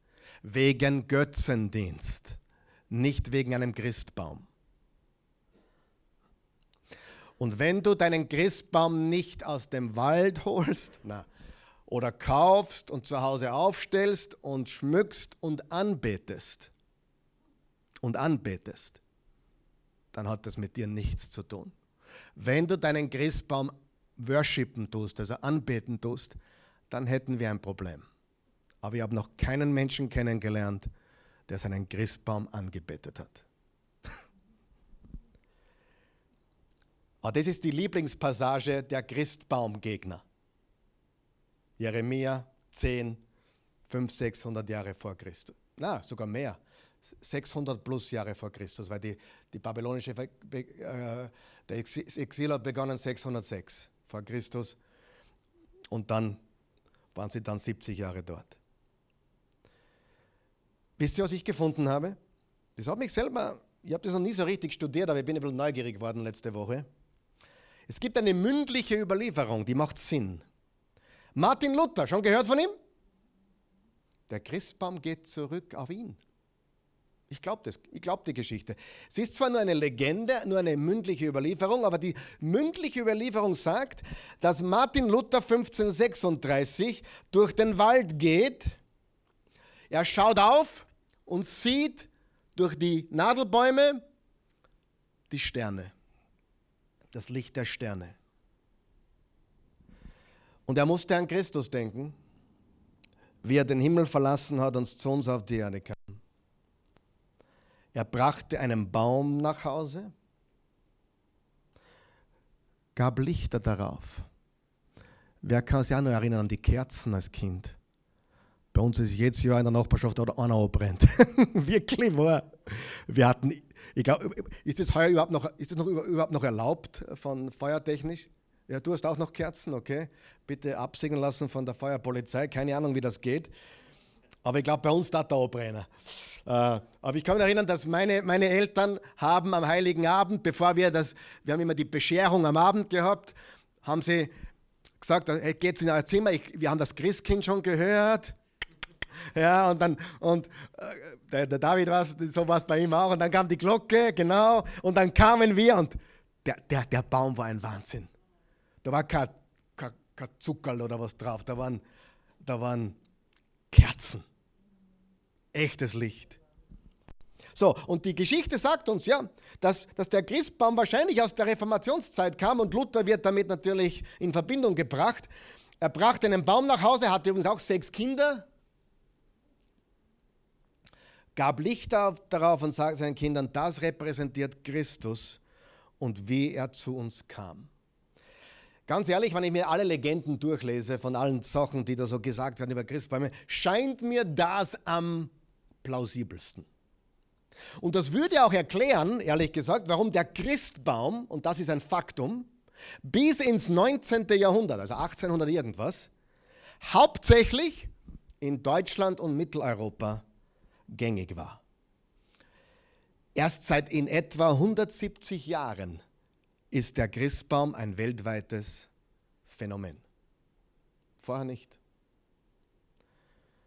Wegen Götzendienst, nicht wegen einem Christbaum. Und wenn du deinen Christbaum nicht aus dem Wald holst na, oder kaufst und zu Hause aufstellst und schmückst und anbetest und anbetest, dann hat das mit dir nichts zu tun. Wenn du deinen Christbaum worshipen tust, also anbeten tust, dann hätten wir ein Problem. Aber ich habe noch keinen Menschen kennengelernt, der seinen Christbaum angebetet hat. Aber das ist die Lieblingspassage der Christbaumgegner. Jeremia 10, 500, 600 Jahre vor Christus. Na, sogar mehr. 600 plus Jahre vor Christus, weil die, die babylonische äh, der Exil hat begonnen 606 vor Christus und dann waren sie dann 70 Jahre dort. Wisst ihr, was ich gefunden habe? Das hat mich selber, ich habe das noch nie so richtig studiert, aber ich bin ein bisschen neugierig geworden letzte Woche. Es gibt eine mündliche Überlieferung, die macht Sinn. Martin Luther, schon gehört von ihm? Der Christbaum geht zurück auf ihn. Ich glaube das. Ich glaube die Geschichte. Es ist zwar nur eine Legende, nur eine mündliche Überlieferung, aber die mündliche Überlieferung sagt, dass Martin Luther 1536 durch den Wald geht. Er schaut auf und sieht durch die Nadelbäume die Sterne, das Licht der Sterne. Und er musste an Christus denken, wie er den Himmel verlassen hat und zu uns auf die Erde kam. Er brachte einen Baum nach Hause, gab Lichter darauf. Wer kann sich auch noch erinnern an die Kerzen als Kind? Bei uns ist jedes Jahr in der Nachbarschaft oder einer abbrennt. Wirklich wahr. Wir hatten, ich glaube, ist das heuer überhaupt noch, ist das noch, überhaupt noch erlaubt von feuertechnisch? Ja, du hast auch noch Kerzen, okay? Bitte absegnen lassen von der Feuerpolizei. Keine Ahnung, wie das geht. Aber ich glaube, bei uns da der abbrennen. Äh, aber ich kann mich erinnern, dass meine, meine Eltern haben am Heiligen Abend, bevor wir das, wir haben immer die Bescherung am Abend gehabt, haben sie gesagt, hey, geht's in euer Zimmer, ich, wir haben das Christkind schon gehört. Ja, und dann, und äh, der, der, David war so was bei ihm auch, und dann kam die Glocke, genau, und dann kamen wir und der, der, der Baum war ein Wahnsinn. Da war kein, kein, kein Zuckerl oder was drauf, da waren, da waren Kerzen echtes Licht. So, und die Geschichte sagt uns ja, dass, dass der Christbaum wahrscheinlich aus der Reformationszeit kam und Luther wird damit natürlich in Verbindung gebracht. Er brachte einen Baum nach Hause, hatte übrigens auch sechs Kinder, gab Licht darauf und sagte seinen Kindern, das repräsentiert Christus und wie er zu uns kam. Ganz ehrlich, wenn ich mir alle Legenden durchlese von allen Sachen, die da so gesagt werden über Christbäume, scheint mir das am plausibelsten. Und das würde auch erklären, ehrlich gesagt, warum der Christbaum, und das ist ein Faktum, bis ins 19. Jahrhundert, also 1800 irgendwas, hauptsächlich in Deutschland und Mitteleuropa gängig war. Erst seit in etwa 170 Jahren ist der Christbaum ein weltweites Phänomen. Vorher nicht.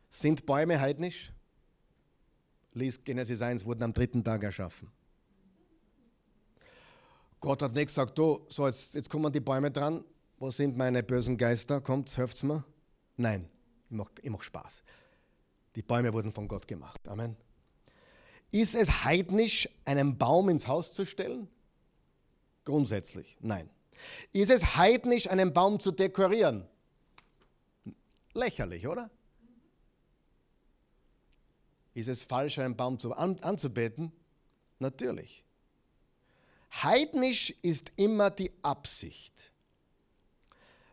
Sind Bäume heidnisch? Lies Genesis 1, wurden am dritten Tag erschaffen. Gott hat nicht gesagt, du, so jetzt, jetzt kommen die Bäume dran, wo sind meine bösen Geister, kommt, helft's mir. Nein, ich mache mach Spaß. Die Bäume wurden von Gott gemacht. Amen. Ist es heidnisch, einen Baum ins Haus zu stellen? Grundsätzlich, nein. Ist es heidnisch, einen Baum zu dekorieren? Lächerlich, oder? Ist es falsch, einen Baum zu, an, anzubeten? Natürlich. Heidnisch ist immer die Absicht.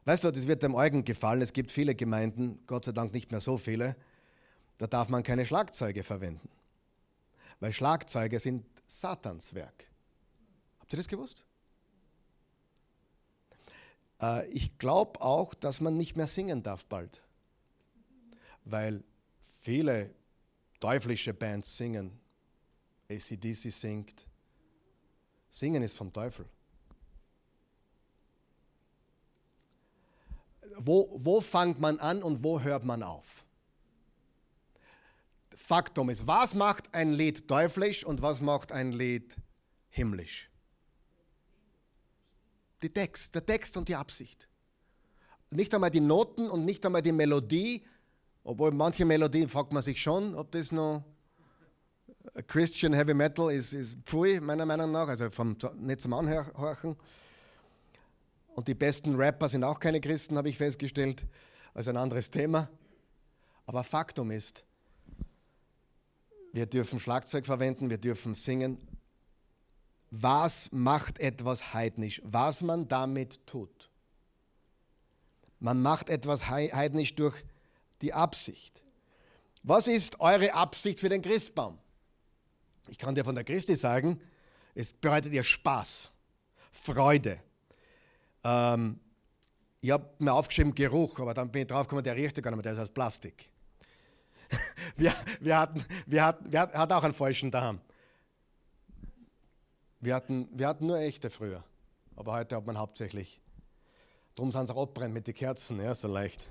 Weißt du, das wird dem Eugen gefallen. Es gibt viele Gemeinden, Gott sei Dank nicht mehr so viele, da darf man keine Schlagzeuge verwenden. Weil Schlagzeuge sind Satans Werk. Habt ihr das gewusst? Äh, ich glaube auch, dass man nicht mehr singen darf bald. Weil viele teuflische Bands singen. ACDC singt. Singen ist vom Teufel. Wo, wo fängt man an und wo hört man auf? Faktum ist, was macht ein Lied teuflisch und was macht ein Lied himmlisch? Die Text, der Text und die Absicht. Nicht einmal die Noten und nicht einmal die Melodie, obwohl manche Melodien fragt man sich schon, ob das noch Christian Heavy Metal ist, ist pfui, meiner Meinung nach, also vom, nicht zum Anhorchen. Und die besten Rapper sind auch keine Christen, habe ich festgestellt. Also ein anderes Thema. Aber Faktum ist, wir dürfen Schlagzeug verwenden, wir dürfen singen. Was macht etwas heidnisch? Was man damit tut. Man macht etwas heidnisch durch die Absicht. Was ist eure Absicht für den Christbaum? Ich kann dir von der Christi sagen, es bereitet ihr Spaß, Freude. Ähm, ich habe mir aufgeschrieben Geruch, aber dann bin ich draufgekommen, der riecht gar nicht mehr, der ist aus Plastik. wir, wir, hatten, wir, hatten, wir hatten auch einen falschen daheim. Wir hatten, wir hatten nur echte früher, aber heute hat man hauptsächlich. Darum sind sie auch abbrennen mit den Kerzen, ja, so leicht.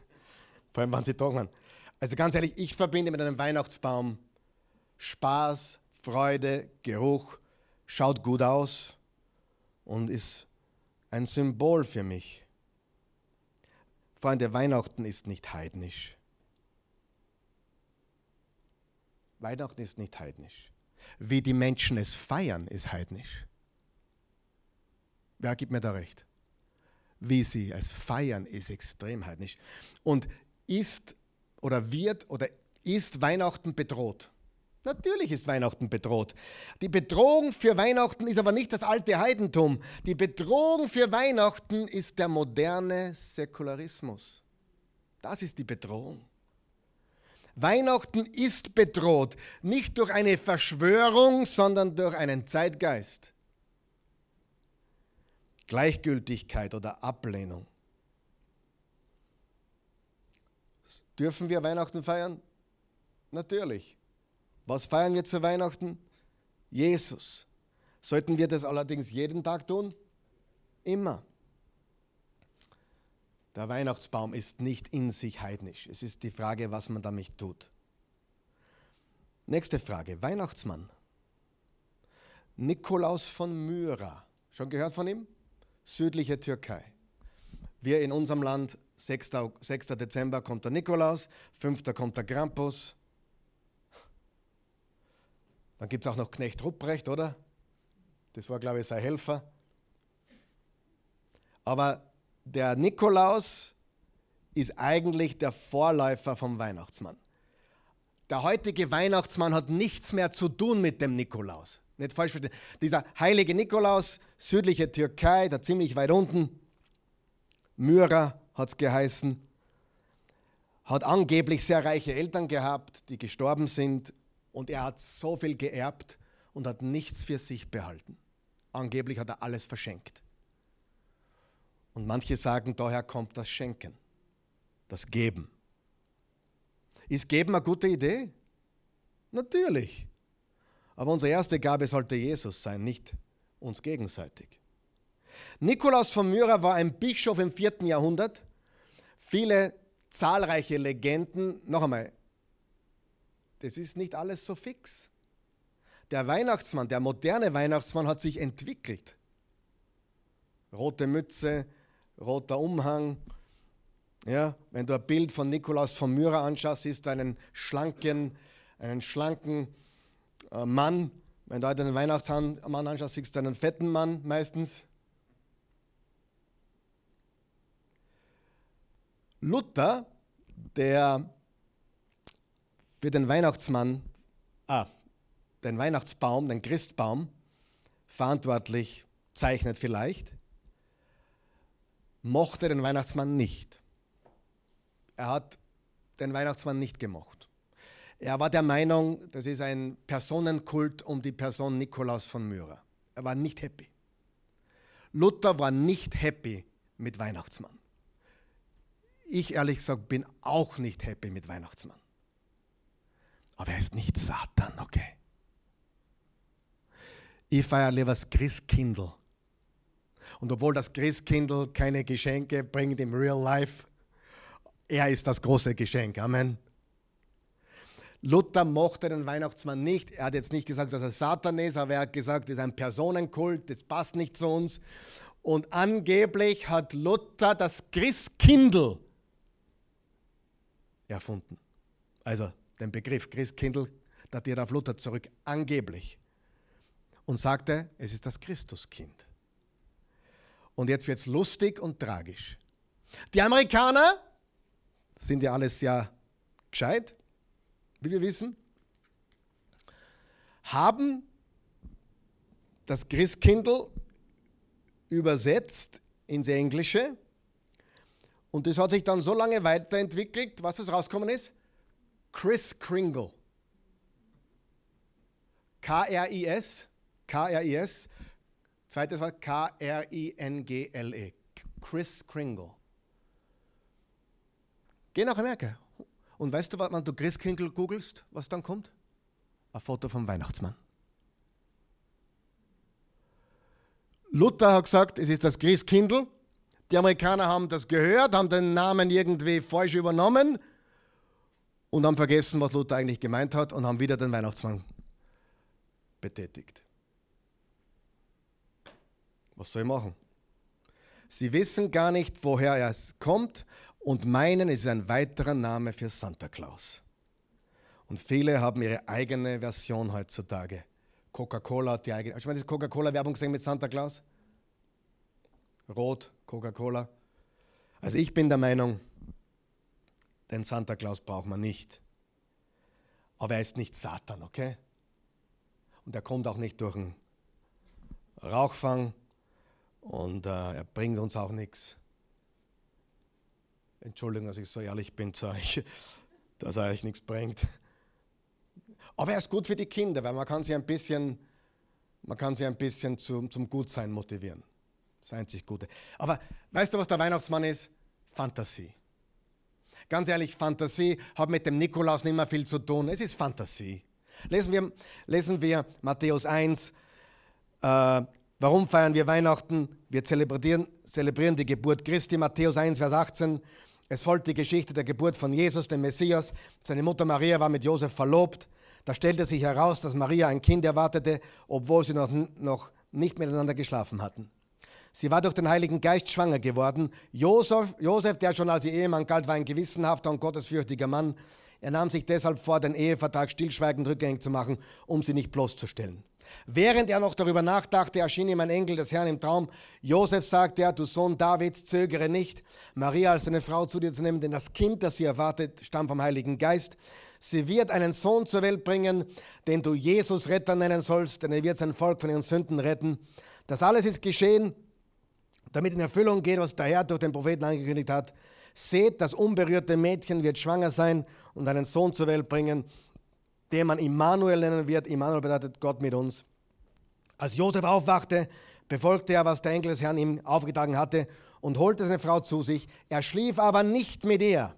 Vor allem, wenn sie trocknen. Also ganz ehrlich, ich verbinde mit einem Weihnachtsbaum Spaß, Freude, Geruch, schaut gut aus und ist ein Symbol für mich. Freunde, Weihnachten ist nicht heidnisch. Weihnachten ist nicht heidnisch. Wie die Menschen es feiern, ist heidnisch. Wer gibt mir da recht? Wie sie es feiern, ist extrem heidnisch. Und ist oder wird oder ist Weihnachten bedroht? Natürlich ist Weihnachten bedroht. Die Bedrohung für Weihnachten ist aber nicht das alte Heidentum. Die Bedrohung für Weihnachten ist der moderne Säkularismus. Das ist die Bedrohung. Weihnachten ist bedroht, nicht durch eine Verschwörung, sondern durch einen Zeitgeist. Gleichgültigkeit oder Ablehnung. Dürfen wir Weihnachten feiern? Natürlich. Was feiern wir zu Weihnachten? Jesus. Sollten wir das allerdings jeden Tag tun? Immer. Der Weihnachtsbaum ist nicht in sich heidnisch. Es ist die Frage, was man damit tut. Nächste Frage. Weihnachtsmann. Nikolaus von Myra. Schon gehört von ihm? Südliche Türkei. Wir in unserem Land, 6. 6. Dezember kommt der Nikolaus, 5. kommt der Krampus, dann gibt es auch noch Knecht Rupprecht, oder? Das war, glaube ich, sein Helfer. Aber der Nikolaus ist eigentlich der Vorläufer vom Weihnachtsmann. Der heutige Weihnachtsmann hat nichts mehr zu tun mit dem Nikolaus. Nicht falsch verstehen. Dieser heilige Nikolaus, südliche Türkei, da ziemlich weit unten, Myra hat es geheißen, hat angeblich sehr reiche Eltern gehabt, die gestorben sind und er hat so viel geerbt und hat nichts für sich behalten. Angeblich hat er alles verschenkt. Und manche sagen, daher kommt das Schenken, das Geben. Ist Geben eine gute Idee? Natürlich. Aber unsere erste Gabe sollte Jesus sein, nicht uns gegenseitig. Nikolaus von Myra war ein Bischof im 4. Jahrhundert. Viele zahlreiche Legenden, noch einmal, das ist nicht alles so fix. Der Weihnachtsmann, der moderne Weihnachtsmann hat sich entwickelt. Rote Mütze, roter Umhang. Ja, wenn du ein Bild von Nikolaus von Myra anschaust, siehst du einen schlanken, einen schlanken äh, Mann. Wenn du heute einen Weihnachtsmann anschaust, siehst du einen fetten Mann meistens. Luther, der für den Weihnachtsmann, ah, den Weihnachtsbaum, den Christbaum verantwortlich zeichnet vielleicht, mochte den Weihnachtsmann nicht. Er hat den Weihnachtsmann nicht gemocht. Er war der Meinung, das ist ein Personenkult um die Person Nikolaus von Myra. Er war nicht happy. Luther war nicht happy mit Weihnachtsmann. Ich ehrlich gesagt bin auch nicht happy mit Weihnachtsmann. Aber er ist nicht Satan, okay? Ich feiere lieber das Christkindl. Und obwohl das Christkindl keine Geschenke bringt im Real Life, er ist das große Geschenk. Amen. Luther mochte den Weihnachtsmann nicht. Er hat jetzt nicht gesagt, dass er Satan ist, aber er hat gesagt, es ist ein Personenkult, das passt nicht zu uns. Und angeblich hat Luther das Christkindl erfunden. Also den Begriff Christkindl datiert auf Luther zurück, angeblich. Und sagte, es ist das Christuskind. Und jetzt wird es lustig und tragisch. Die Amerikaner sind ja alles ja gescheit, wie wir wissen, haben das Christkindl übersetzt ins Englische und das hat sich dann so lange weiterentwickelt, was es rausgekommen ist? Chris Kringle. K-R-I-S, K-R-I-S, zweites Wort K-R-I-N-G-L-E. Chris Kringle. Geh nach Amerika. Und weißt du, wenn du Chris Kringle googelst, was dann kommt? Ein Foto vom Weihnachtsmann. Luther hat gesagt, es ist das Christkindl. Die Amerikaner haben das gehört, haben den Namen irgendwie falsch übernommen und haben vergessen, was Luther eigentlich gemeint hat und haben wieder den Weihnachtsmann betätigt. Was soll ich machen? Sie wissen gar nicht, woher es kommt und meinen, es ist ein weiterer Name für Santa Claus. Und viele haben ihre eigene Version heutzutage. Coca-Cola hat die eigene. Hast du mal die Coca-Cola-Werbung gesehen mit Santa Claus? Rot, Coca-Cola. Also ich bin der Meinung, den Santa Claus braucht man nicht. Aber er ist nicht Satan, okay? Und er kommt auch nicht durch einen Rauchfang und äh, er bringt uns auch nichts. Entschuldigung, dass ich so ehrlich bin zu euch, dass er euch nichts bringt. Aber er ist gut für die Kinder, weil man kann sie ein bisschen, man kann sie ein bisschen zum, zum Gutsein motivieren. Das einzig Gute. Aber weißt du, was der Weihnachtsmann ist? Fantasie. Ganz ehrlich, Fantasie hat mit dem Nikolaus nicht mehr viel zu tun. Es ist Fantasie. Lesen wir, lesen wir Matthäus 1. Äh, warum feiern wir Weihnachten? Wir zelebrieren, zelebrieren die Geburt Christi. Matthäus 1, Vers 18. Es folgt die Geschichte der Geburt von Jesus, dem Messias. Seine Mutter Maria war mit Josef verlobt. Da stellte sich heraus, dass Maria ein Kind erwartete, obwohl sie noch, noch nicht miteinander geschlafen hatten. Sie war durch den Heiligen Geist schwanger geworden. Josef, Josef, der schon als ihr Ehemann galt, war ein gewissenhafter und gottesfürchtiger Mann. Er nahm sich deshalb vor, den Ehevertrag stillschweigend rückgängig zu machen, um sie nicht bloßzustellen. Während er noch darüber nachdachte, erschien ihm ein Engel des Herrn im Traum. Josef sagte er, du Sohn Davids, zögere nicht, Maria als deine Frau zu dir zu nehmen, denn das Kind, das sie erwartet, stammt vom Heiligen Geist. Sie wird einen Sohn zur Welt bringen, den du Jesus Retter nennen sollst, denn er wird sein Volk von ihren Sünden retten. Das alles ist geschehen, damit in Erfüllung geht, was der Herr durch den Propheten angekündigt hat. Seht, das unberührte Mädchen wird schwanger sein und einen Sohn zur Welt bringen, den man Immanuel nennen wird. Immanuel bedeutet Gott mit uns. Als Josef aufwachte, befolgte er, was der Engel des Herrn ihm aufgetragen hatte und holte seine Frau zu sich. Er schlief aber nicht mit ihr,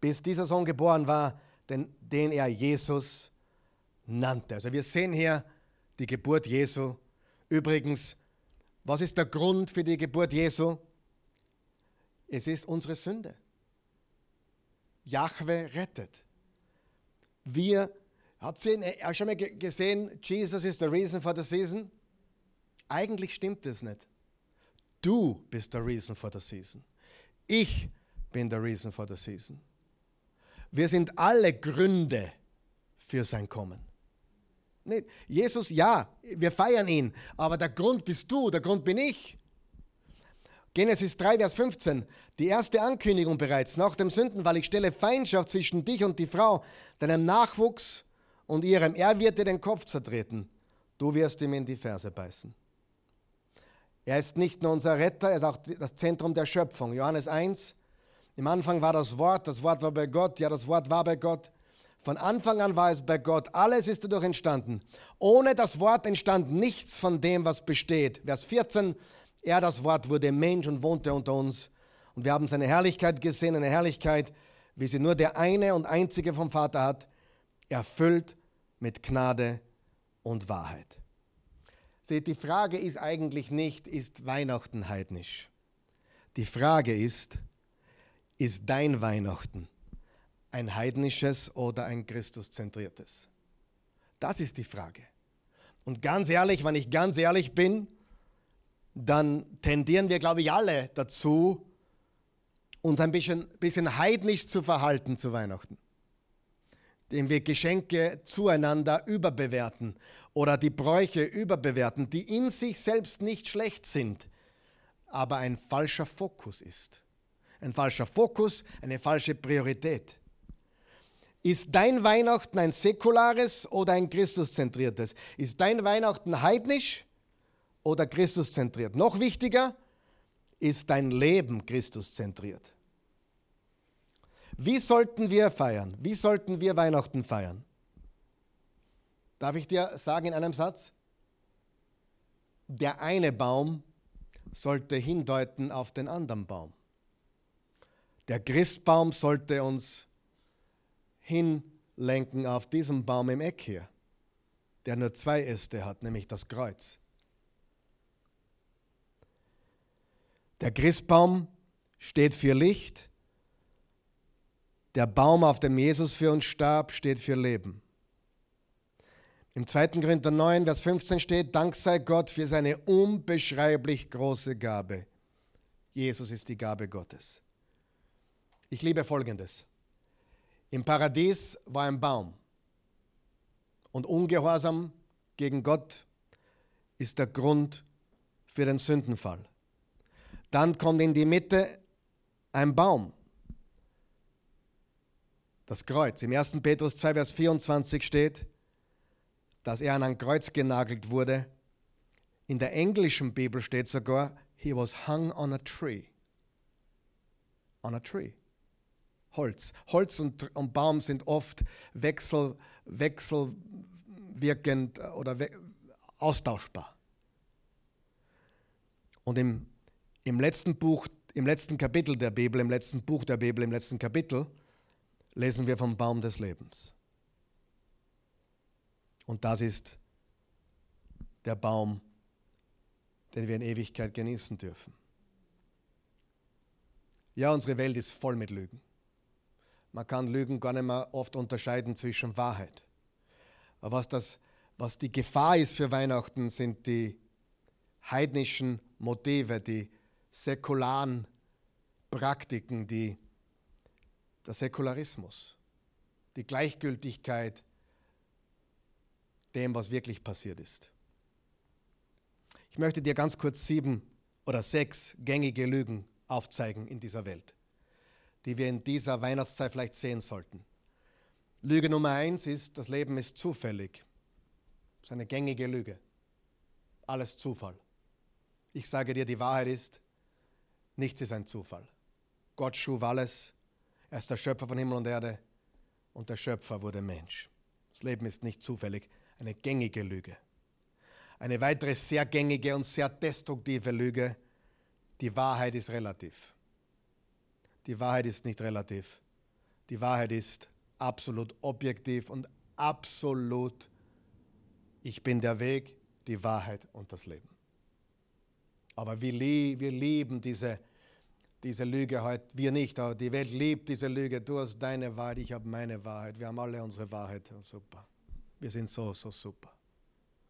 bis dieser Sohn geboren war, den, den er Jesus nannte. Also wir sehen hier die Geburt Jesu. Übrigens, was ist der Grund für die Geburt Jesu? Es ist unsere Sünde. Jahwe rettet. Wir, habt ihr schon mal gesehen, Jesus is the reason for the season? Eigentlich stimmt es nicht. Du bist der Reason for the season. Ich bin der Reason for the season. Wir sind alle Gründe für sein Kommen. Nicht. Jesus, ja, wir feiern ihn, aber der Grund bist du, der Grund bin ich. Genesis 3, Vers 15, die erste Ankündigung bereits nach dem Sündenfall. Ich stelle Feindschaft zwischen dich und die Frau, deinem Nachwuchs und ihrem. Er wird dir den Kopf zertreten. Du wirst ihm in die Ferse beißen. Er ist nicht nur unser Retter, er ist auch das Zentrum der Schöpfung. Johannes 1, im Anfang war das Wort, das Wort war bei Gott, ja, das Wort war bei Gott. Von Anfang an war es bei Gott. Alles ist dadurch entstanden. Ohne das Wort entstand nichts von dem, was besteht. Vers 14. Er, das Wort, wurde Mensch und wohnte unter uns. Und wir haben seine Herrlichkeit gesehen, eine Herrlichkeit, wie sie nur der eine und einzige vom Vater hat, erfüllt mit Gnade und Wahrheit. Seht, die Frage ist eigentlich nicht, ist Weihnachten heidnisch? Die Frage ist, ist dein Weihnachten ein heidnisches oder ein Christuszentriertes? Das ist die Frage. Und ganz ehrlich, wenn ich ganz ehrlich bin, dann tendieren wir, glaube ich, alle dazu, uns ein bisschen, bisschen heidnisch zu verhalten zu Weihnachten. Indem wir Geschenke zueinander überbewerten oder die Bräuche überbewerten, die in sich selbst nicht schlecht sind, aber ein falscher Fokus ist. Ein falscher Fokus, eine falsche Priorität. Ist dein Weihnachten ein säkulares oder ein Christuszentriertes? Ist dein Weihnachten heidnisch oder Christuszentriert? Noch wichtiger, ist dein Leben Christuszentriert? Wie sollten wir feiern? Wie sollten wir Weihnachten feiern? Darf ich dir sagen in einem Satz? Der eine Baum sollte hindeuten auf den anderen Baum. Der Christbaum sollte uns hinlenken auf diesen Baum im Eck hier, der nur zwei Äste hat, nämlich das Kreuz. Der Christbaum steht für Licht, der Baum, auf dem Jesus für uns starb, steht für Leben. Im 2. Korinther 9, Vers 15 steht, Dank sei Gott für seine unbeschreiblich große Gabe. Jesus ist die Gabe Gottes. Ich liebe Folgendes. Im Paradies war ein Baum und Ungehorsam gegen Gott ist der Grund für den Sündenfall. Dann kommt in die Mitte ein Baum, das Kreuz. Im 1. Petrus 2, Vers 24 steht, dass er an ein Kreuz genagelt wurde. In der englischen Bibel steht sogar, he was hung on a tree. On a tree. Holz. Holz und, und Baum sind oft wechsel, wechselwirkend oder we austauschbar. Und im, im letzten Buch, im letzten Kapitel der Bibel, im letzten Buch der Bibel, im letzten Kapitel, lesen wir vom Baum des Lebens. Und das ist der Baum, den wir in Ewigkeit genießen dürfen. Ja, unsere Welt ist voll mit Lügen. Man kann Lügen gar nicht mehr oft unterscheiden zwischen Wahrheit. Aber was, das, was die Gefahr ist für Weihnachten, sind die heidnischen Motive, die säkularen Praktiken, die, der Säkularismus, die Gleichgültigkeit dem, was wirklich passiert ist. Ich möchte dir ganz kurz sieben oder sechs gängige Lügen aufzeigen in dieser Welt, die wir in dieser Weihnachtszeit vielleicht sehen sollten. Lüge Nummer eins ist, das Leben ist zufällig. Das ist eine gängige Lüge. Alles Zufall. Ich sage dir, die Wahrheit ist, nichts ist ein Zufall. Gott schuf alles. Er ist der Schöpfer von Himmel und Erde und der Schöpfer wurde Mensch. Das Leben ist nicht zufällig. Eine gängige Lüge. Eine weitere sehr gängige und sehr destruktive Lüge. Die Wahrheit ist relativ. Die Wahrheit ist nicht relativ. Die Wahrheit ist absolut objektiv und absolut, ich bin der Weg, die Wahrheit und das Leben. Aber wir, wir lieben diese, diese Lüge heute, wir nicht, aber die Welt liebt diese Lüge. Du hast deine Wahrheit, ich habe meine Wahrheit. Wir haben alle unsere Wahrheit. Super. Wir sind so, so super,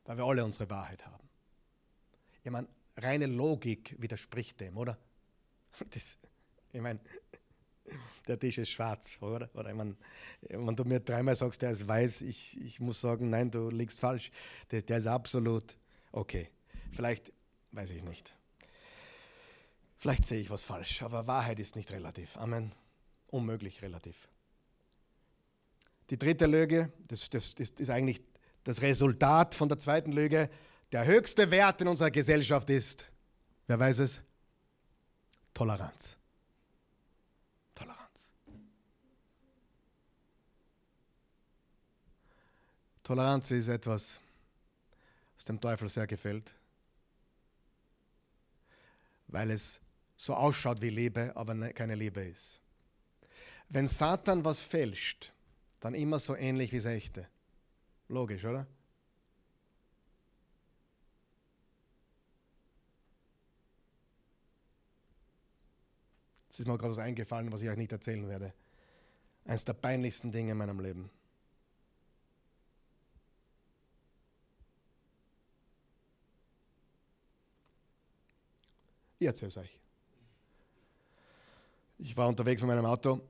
weil wir alle unsere Wahrheit haben. Ich meine, reine Logik widerspricht dem, oder? Das, ich meine, der Tisch ist schwarz, oder? Oder ich meine, wenn du mir dreimal sagst, der ist weiß, ich, ich muss sagen, nein, du liegst falsch. Der, der ist absolut okay. Vielleicht, weiß ich nicht. Vielleicht sehe ich was falsch, aber Wahrheit ist nicht relativ. Amen. Unmöglich relativ. Die dritte Lüge, das, das, das ist eigentlich das Resultat von der zweiten Lüge. Der höchste Wert in unserer Gesellschaft ist, wer weiß es? Toleranz. Toleranz. Toleranz ist etwas, was dem Teufel sehr gefällt, weil es so ausschaut wie Liebe, aber ne, keine Liebe ist. Wenn Satan was fälscht, dann immer so ähnlich wie das echte. Logisch, oder? Es ist mir gerade was eingefallen, was ich euch nicht erzählen werde. Eines der peinlichsten Dinge in meinem Leben. Ich erzähle es euch. Ich war unterwegs mit meinem Auto.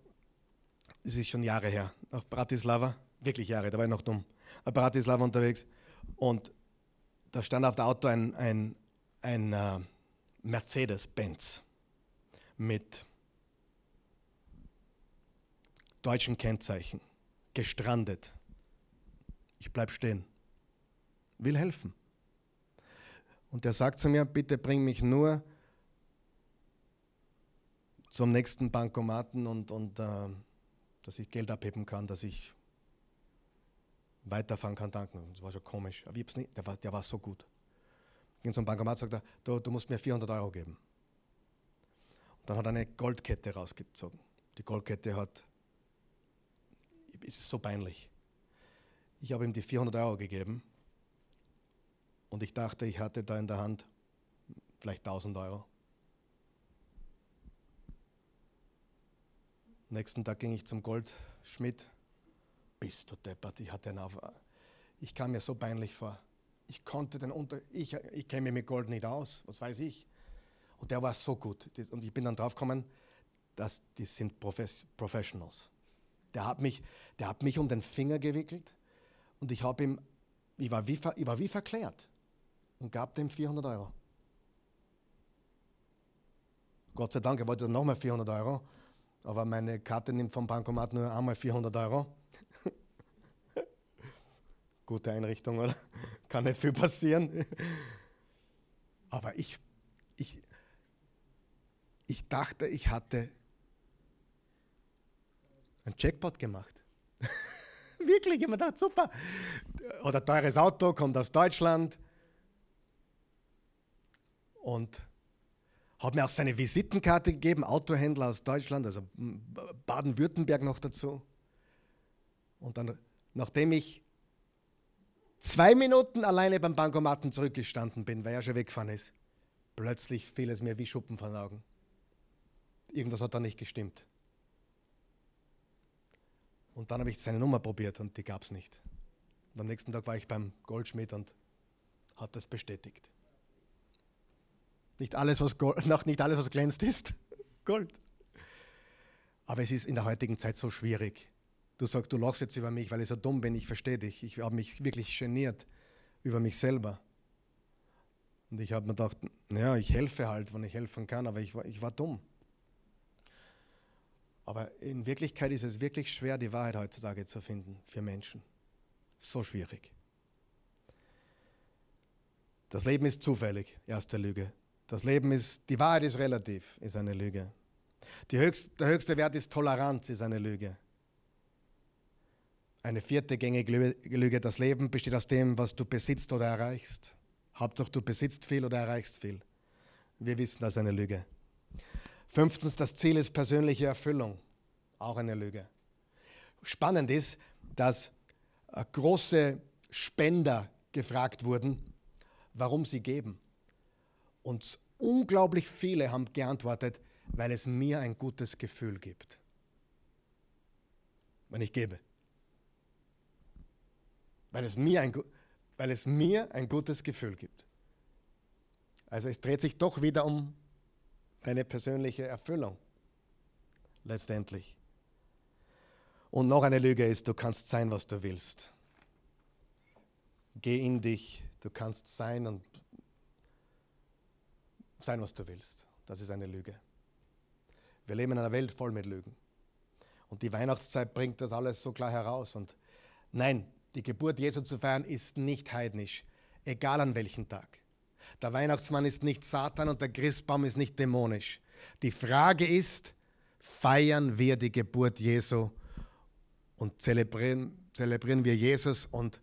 Es ist schon Jahre her, nach Bratislava, wirklich Jahre, da war ich noch dumm, nach Bratislava unterwegs. Und da stand auf dem Auto ein, ein, ein uh, Mercedes-Benz mit deutschen Kennzeichen, gestrandet. Ich bleibe stehen, will helfen. Und der sagt zu mir, bitte bring mich nur zum nächsten Bankomaten und, und uh, dass ich Geld abheben kann, dass ich weiterfahren kann, danken. Das war schon komisch. Aber ich hab's nicht, der, war, der war so gut. Ging zum Bankomat, sagt er, du, du musst mir 400 Euro geben. Und dann hat er eine Goldkette rausgezogen. Die Goldkette hat, es ist so peinlich. Ich habe ihm die 400 Euro gegeben und ich dachte, ich hatte da in der Hand vielleicht 1000 Euro. Nächsten Tag ging ich zum Goldschmied. Bist du deppert? Ich hatte, einen Ich kam mir so peinlich vor. Ich konnte den Unter... Ich, ich kenne mit Gold nicht aus, was weiß ich. Und der war so gut. Und ich bin dann drauf gekommen, dass die sind Profes Professionals. Der hat, mich, der hat mich um den Finger gewickelt und ich habe ihm, ich war, wie, ich war wie verklärt und gab dem 400 Euro. Gott sei Dank, er wollte nochmal 400 Euro, aber meine Karte nimmt vom Bankomat nur einmal 400 Euro. Gute Einrichtung, oder? Kann nicht viel passieren. Aber ich, ich, ich dachte, ich hatte einen Jackpot gemacht. Wirklich, ich habe gedacht, super. Oder teures Auto, kommt aus Deutschland. Und hat mir auch seine Visitenkarte gegeben, Autohändler aus Deutschland, also Baden-Württemberg noch dazu. Und dann, nachdem ich zwei Minuten alleine beim Bankomaten zurückgestanden bin, weil er schon weggefahren ist, plötzlich fiel es mir wie Schuppen von den Augen. Irgendwas hat da nicht gestimmt. Und dann habe ich seine Nummer probiert und die gab es nicht. Und am nächsten Tag war ich beim Goldschmied und hat das bestätigt. Nicht alles, was Gold, noch nicht alles, was glänzt, ist Gold. Aber es ist in der heutigen Zeit so schwierig. Du sagst, du lachst jetzt über mich, weil ich so dumm bin. Ich verstehe dich. Ich habe mich wirklich geniert über mich selber. Und ich habe mir gedacht, naja, ich helfe halt, wenn ich helfen kann, aber ich war, ich war dumm. Aber in Wirklichkeit ist es wirklich schwer, die Wahrheit heutzutage zu finden für Menschen. So schwierig. Das Leben ist zufällig, erste Lüge. Das Leben ist, die Wahrheit ist relativ, ist eine Lüge. Höchst, der höchste Wert ist Toleranz, ist eine Lüge. Eine vierte gängige Lüge, das Leben besteht aus dem, was du besitzt oder erreichst. Hauptsache du besitzt viel oder erreichst viel. Wir wissen, das ist eine Lüge. Fünftens, das Ziel ist persönliche Erfüllung. Auch eine Lüge. Spannend ist, dass äh, große Spender gefragt wurden, warum sie geben. Und unglaublich viele haben geantwortet, weil es mir ein gutes Gefühl gibt, wenn ich gebe. Weil es mir ein, weil es mir ein gutes Gefühl gibt. Also es dreht sich doch wieder um deine persönliche Erfüllung. Letztendlich. Und noch eine Lüge ist, du kannst sein, was du willst. Geh in dich, du kannst sein und sein, was du willst. Das ist eine Lüge. Wir leben in einer Welt voll mit Lügen. Und die Weihnachtszeit bringt das alles so klar heraus. Und nein, die Geburt Jesu zu feiern ist nicht heidnisch, egal an welchem Tag. Der Weihnachtsmann ist nicht Satan und der Christbaum ist nicht dämonisch. Die Frage ist, feiern wir die Geburt Jesu und zelebrieren, zelebrieren wir Jesus und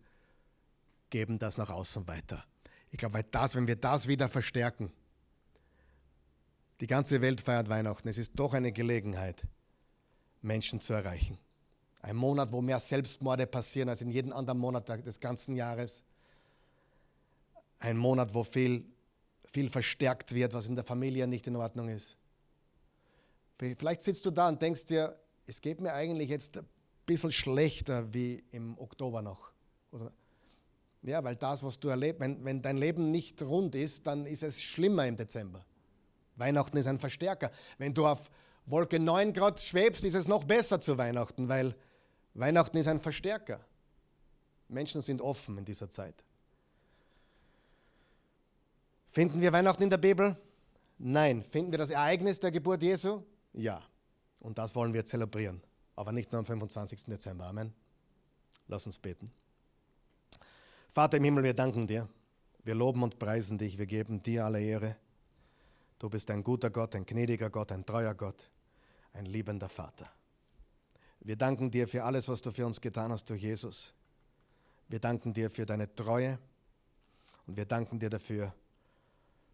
geben das nach außen weiter. Ich glaube, weil das, wenn wir das wieder verstärken, die ganze Welt feiert Weihnachten, es ist doch eine Gelegenheit, Menschen zu erreichen. Ein Monat, wo mehr Selbstmorde passieren als in jedem anderen Monat des ganzen Jahres ein Monat, wo viel, viel verstärkt wird, was in der Familie nicht in Ordnung ist. Vielleicht sitzt du da und denkst dir, es geht mir eigentlich jetzt ein bisschen schlechter wie im Oktober noch. Ja, weil das, was du erlebst, wenn, wenn dein Leben nicht rund ist, dann ist es schlimmer im Dezember. Weihnachten ist ein Verstärker. Wenn du auf Wolke 9 Grad schwebst, ist es noch besser zu Weihnachten, weil Weihnachten ist ein Verstärker. Menschen sind offen in dieser Zeit. Finden wir Weihnachten in der Bibel? Nein. Finden wir das Ereignis der Geburt Jesu? Ja. Und das wollen wir zelebrieren. Aber nicht nur am 25. Dezember. Amen. Lass uns beten. Vater im Himmel, wir danken dir. Wir loben und preisen dich. Wir geben dir alle Ehre. Du bist ein guter Gott, ein gnädiger Gott, ein treuer Gott, ein liebender Vater. Wir danken dir für alles, was du für uns getan hast durch Jesus. Wir danken dir für deine Treue und wir danken dir dafür,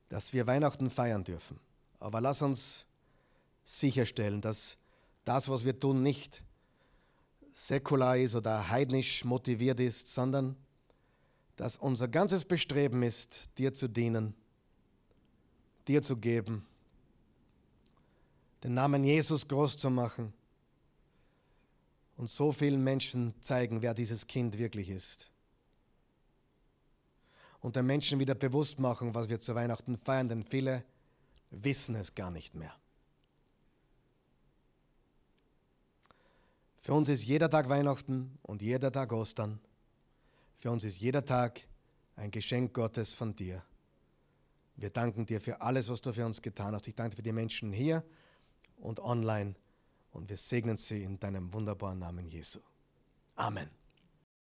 dass wir Weihnachten feiern dürfen. Aber lass uns sicherstellen, dass das, was wir tun, nicht säkular ist oder heidnisch motiviert ist, sondern dass unser ganzes Bestreben ist, dir zu dienen, dir zu geben, den Namen Jesus groß zu machen und so vielen Menschen zeigen, wer dieses Kind wirklich ist. und den Menschen wieder bewusst machen, was wir zu Weihnachten feiern, denn viele wissen es gar nicht mehr. Für uns ist jeder Tag Weihnachten und jeder Tag Ostern. Für uns ist jeder Tag ein Geschenk Gottes von dir. Wir danken dir für alles, was du für uns getan hast. Ich danke für die Menschen hier und online und wir segnen sie in deinem wunderbaren Namen Jesu. Amen.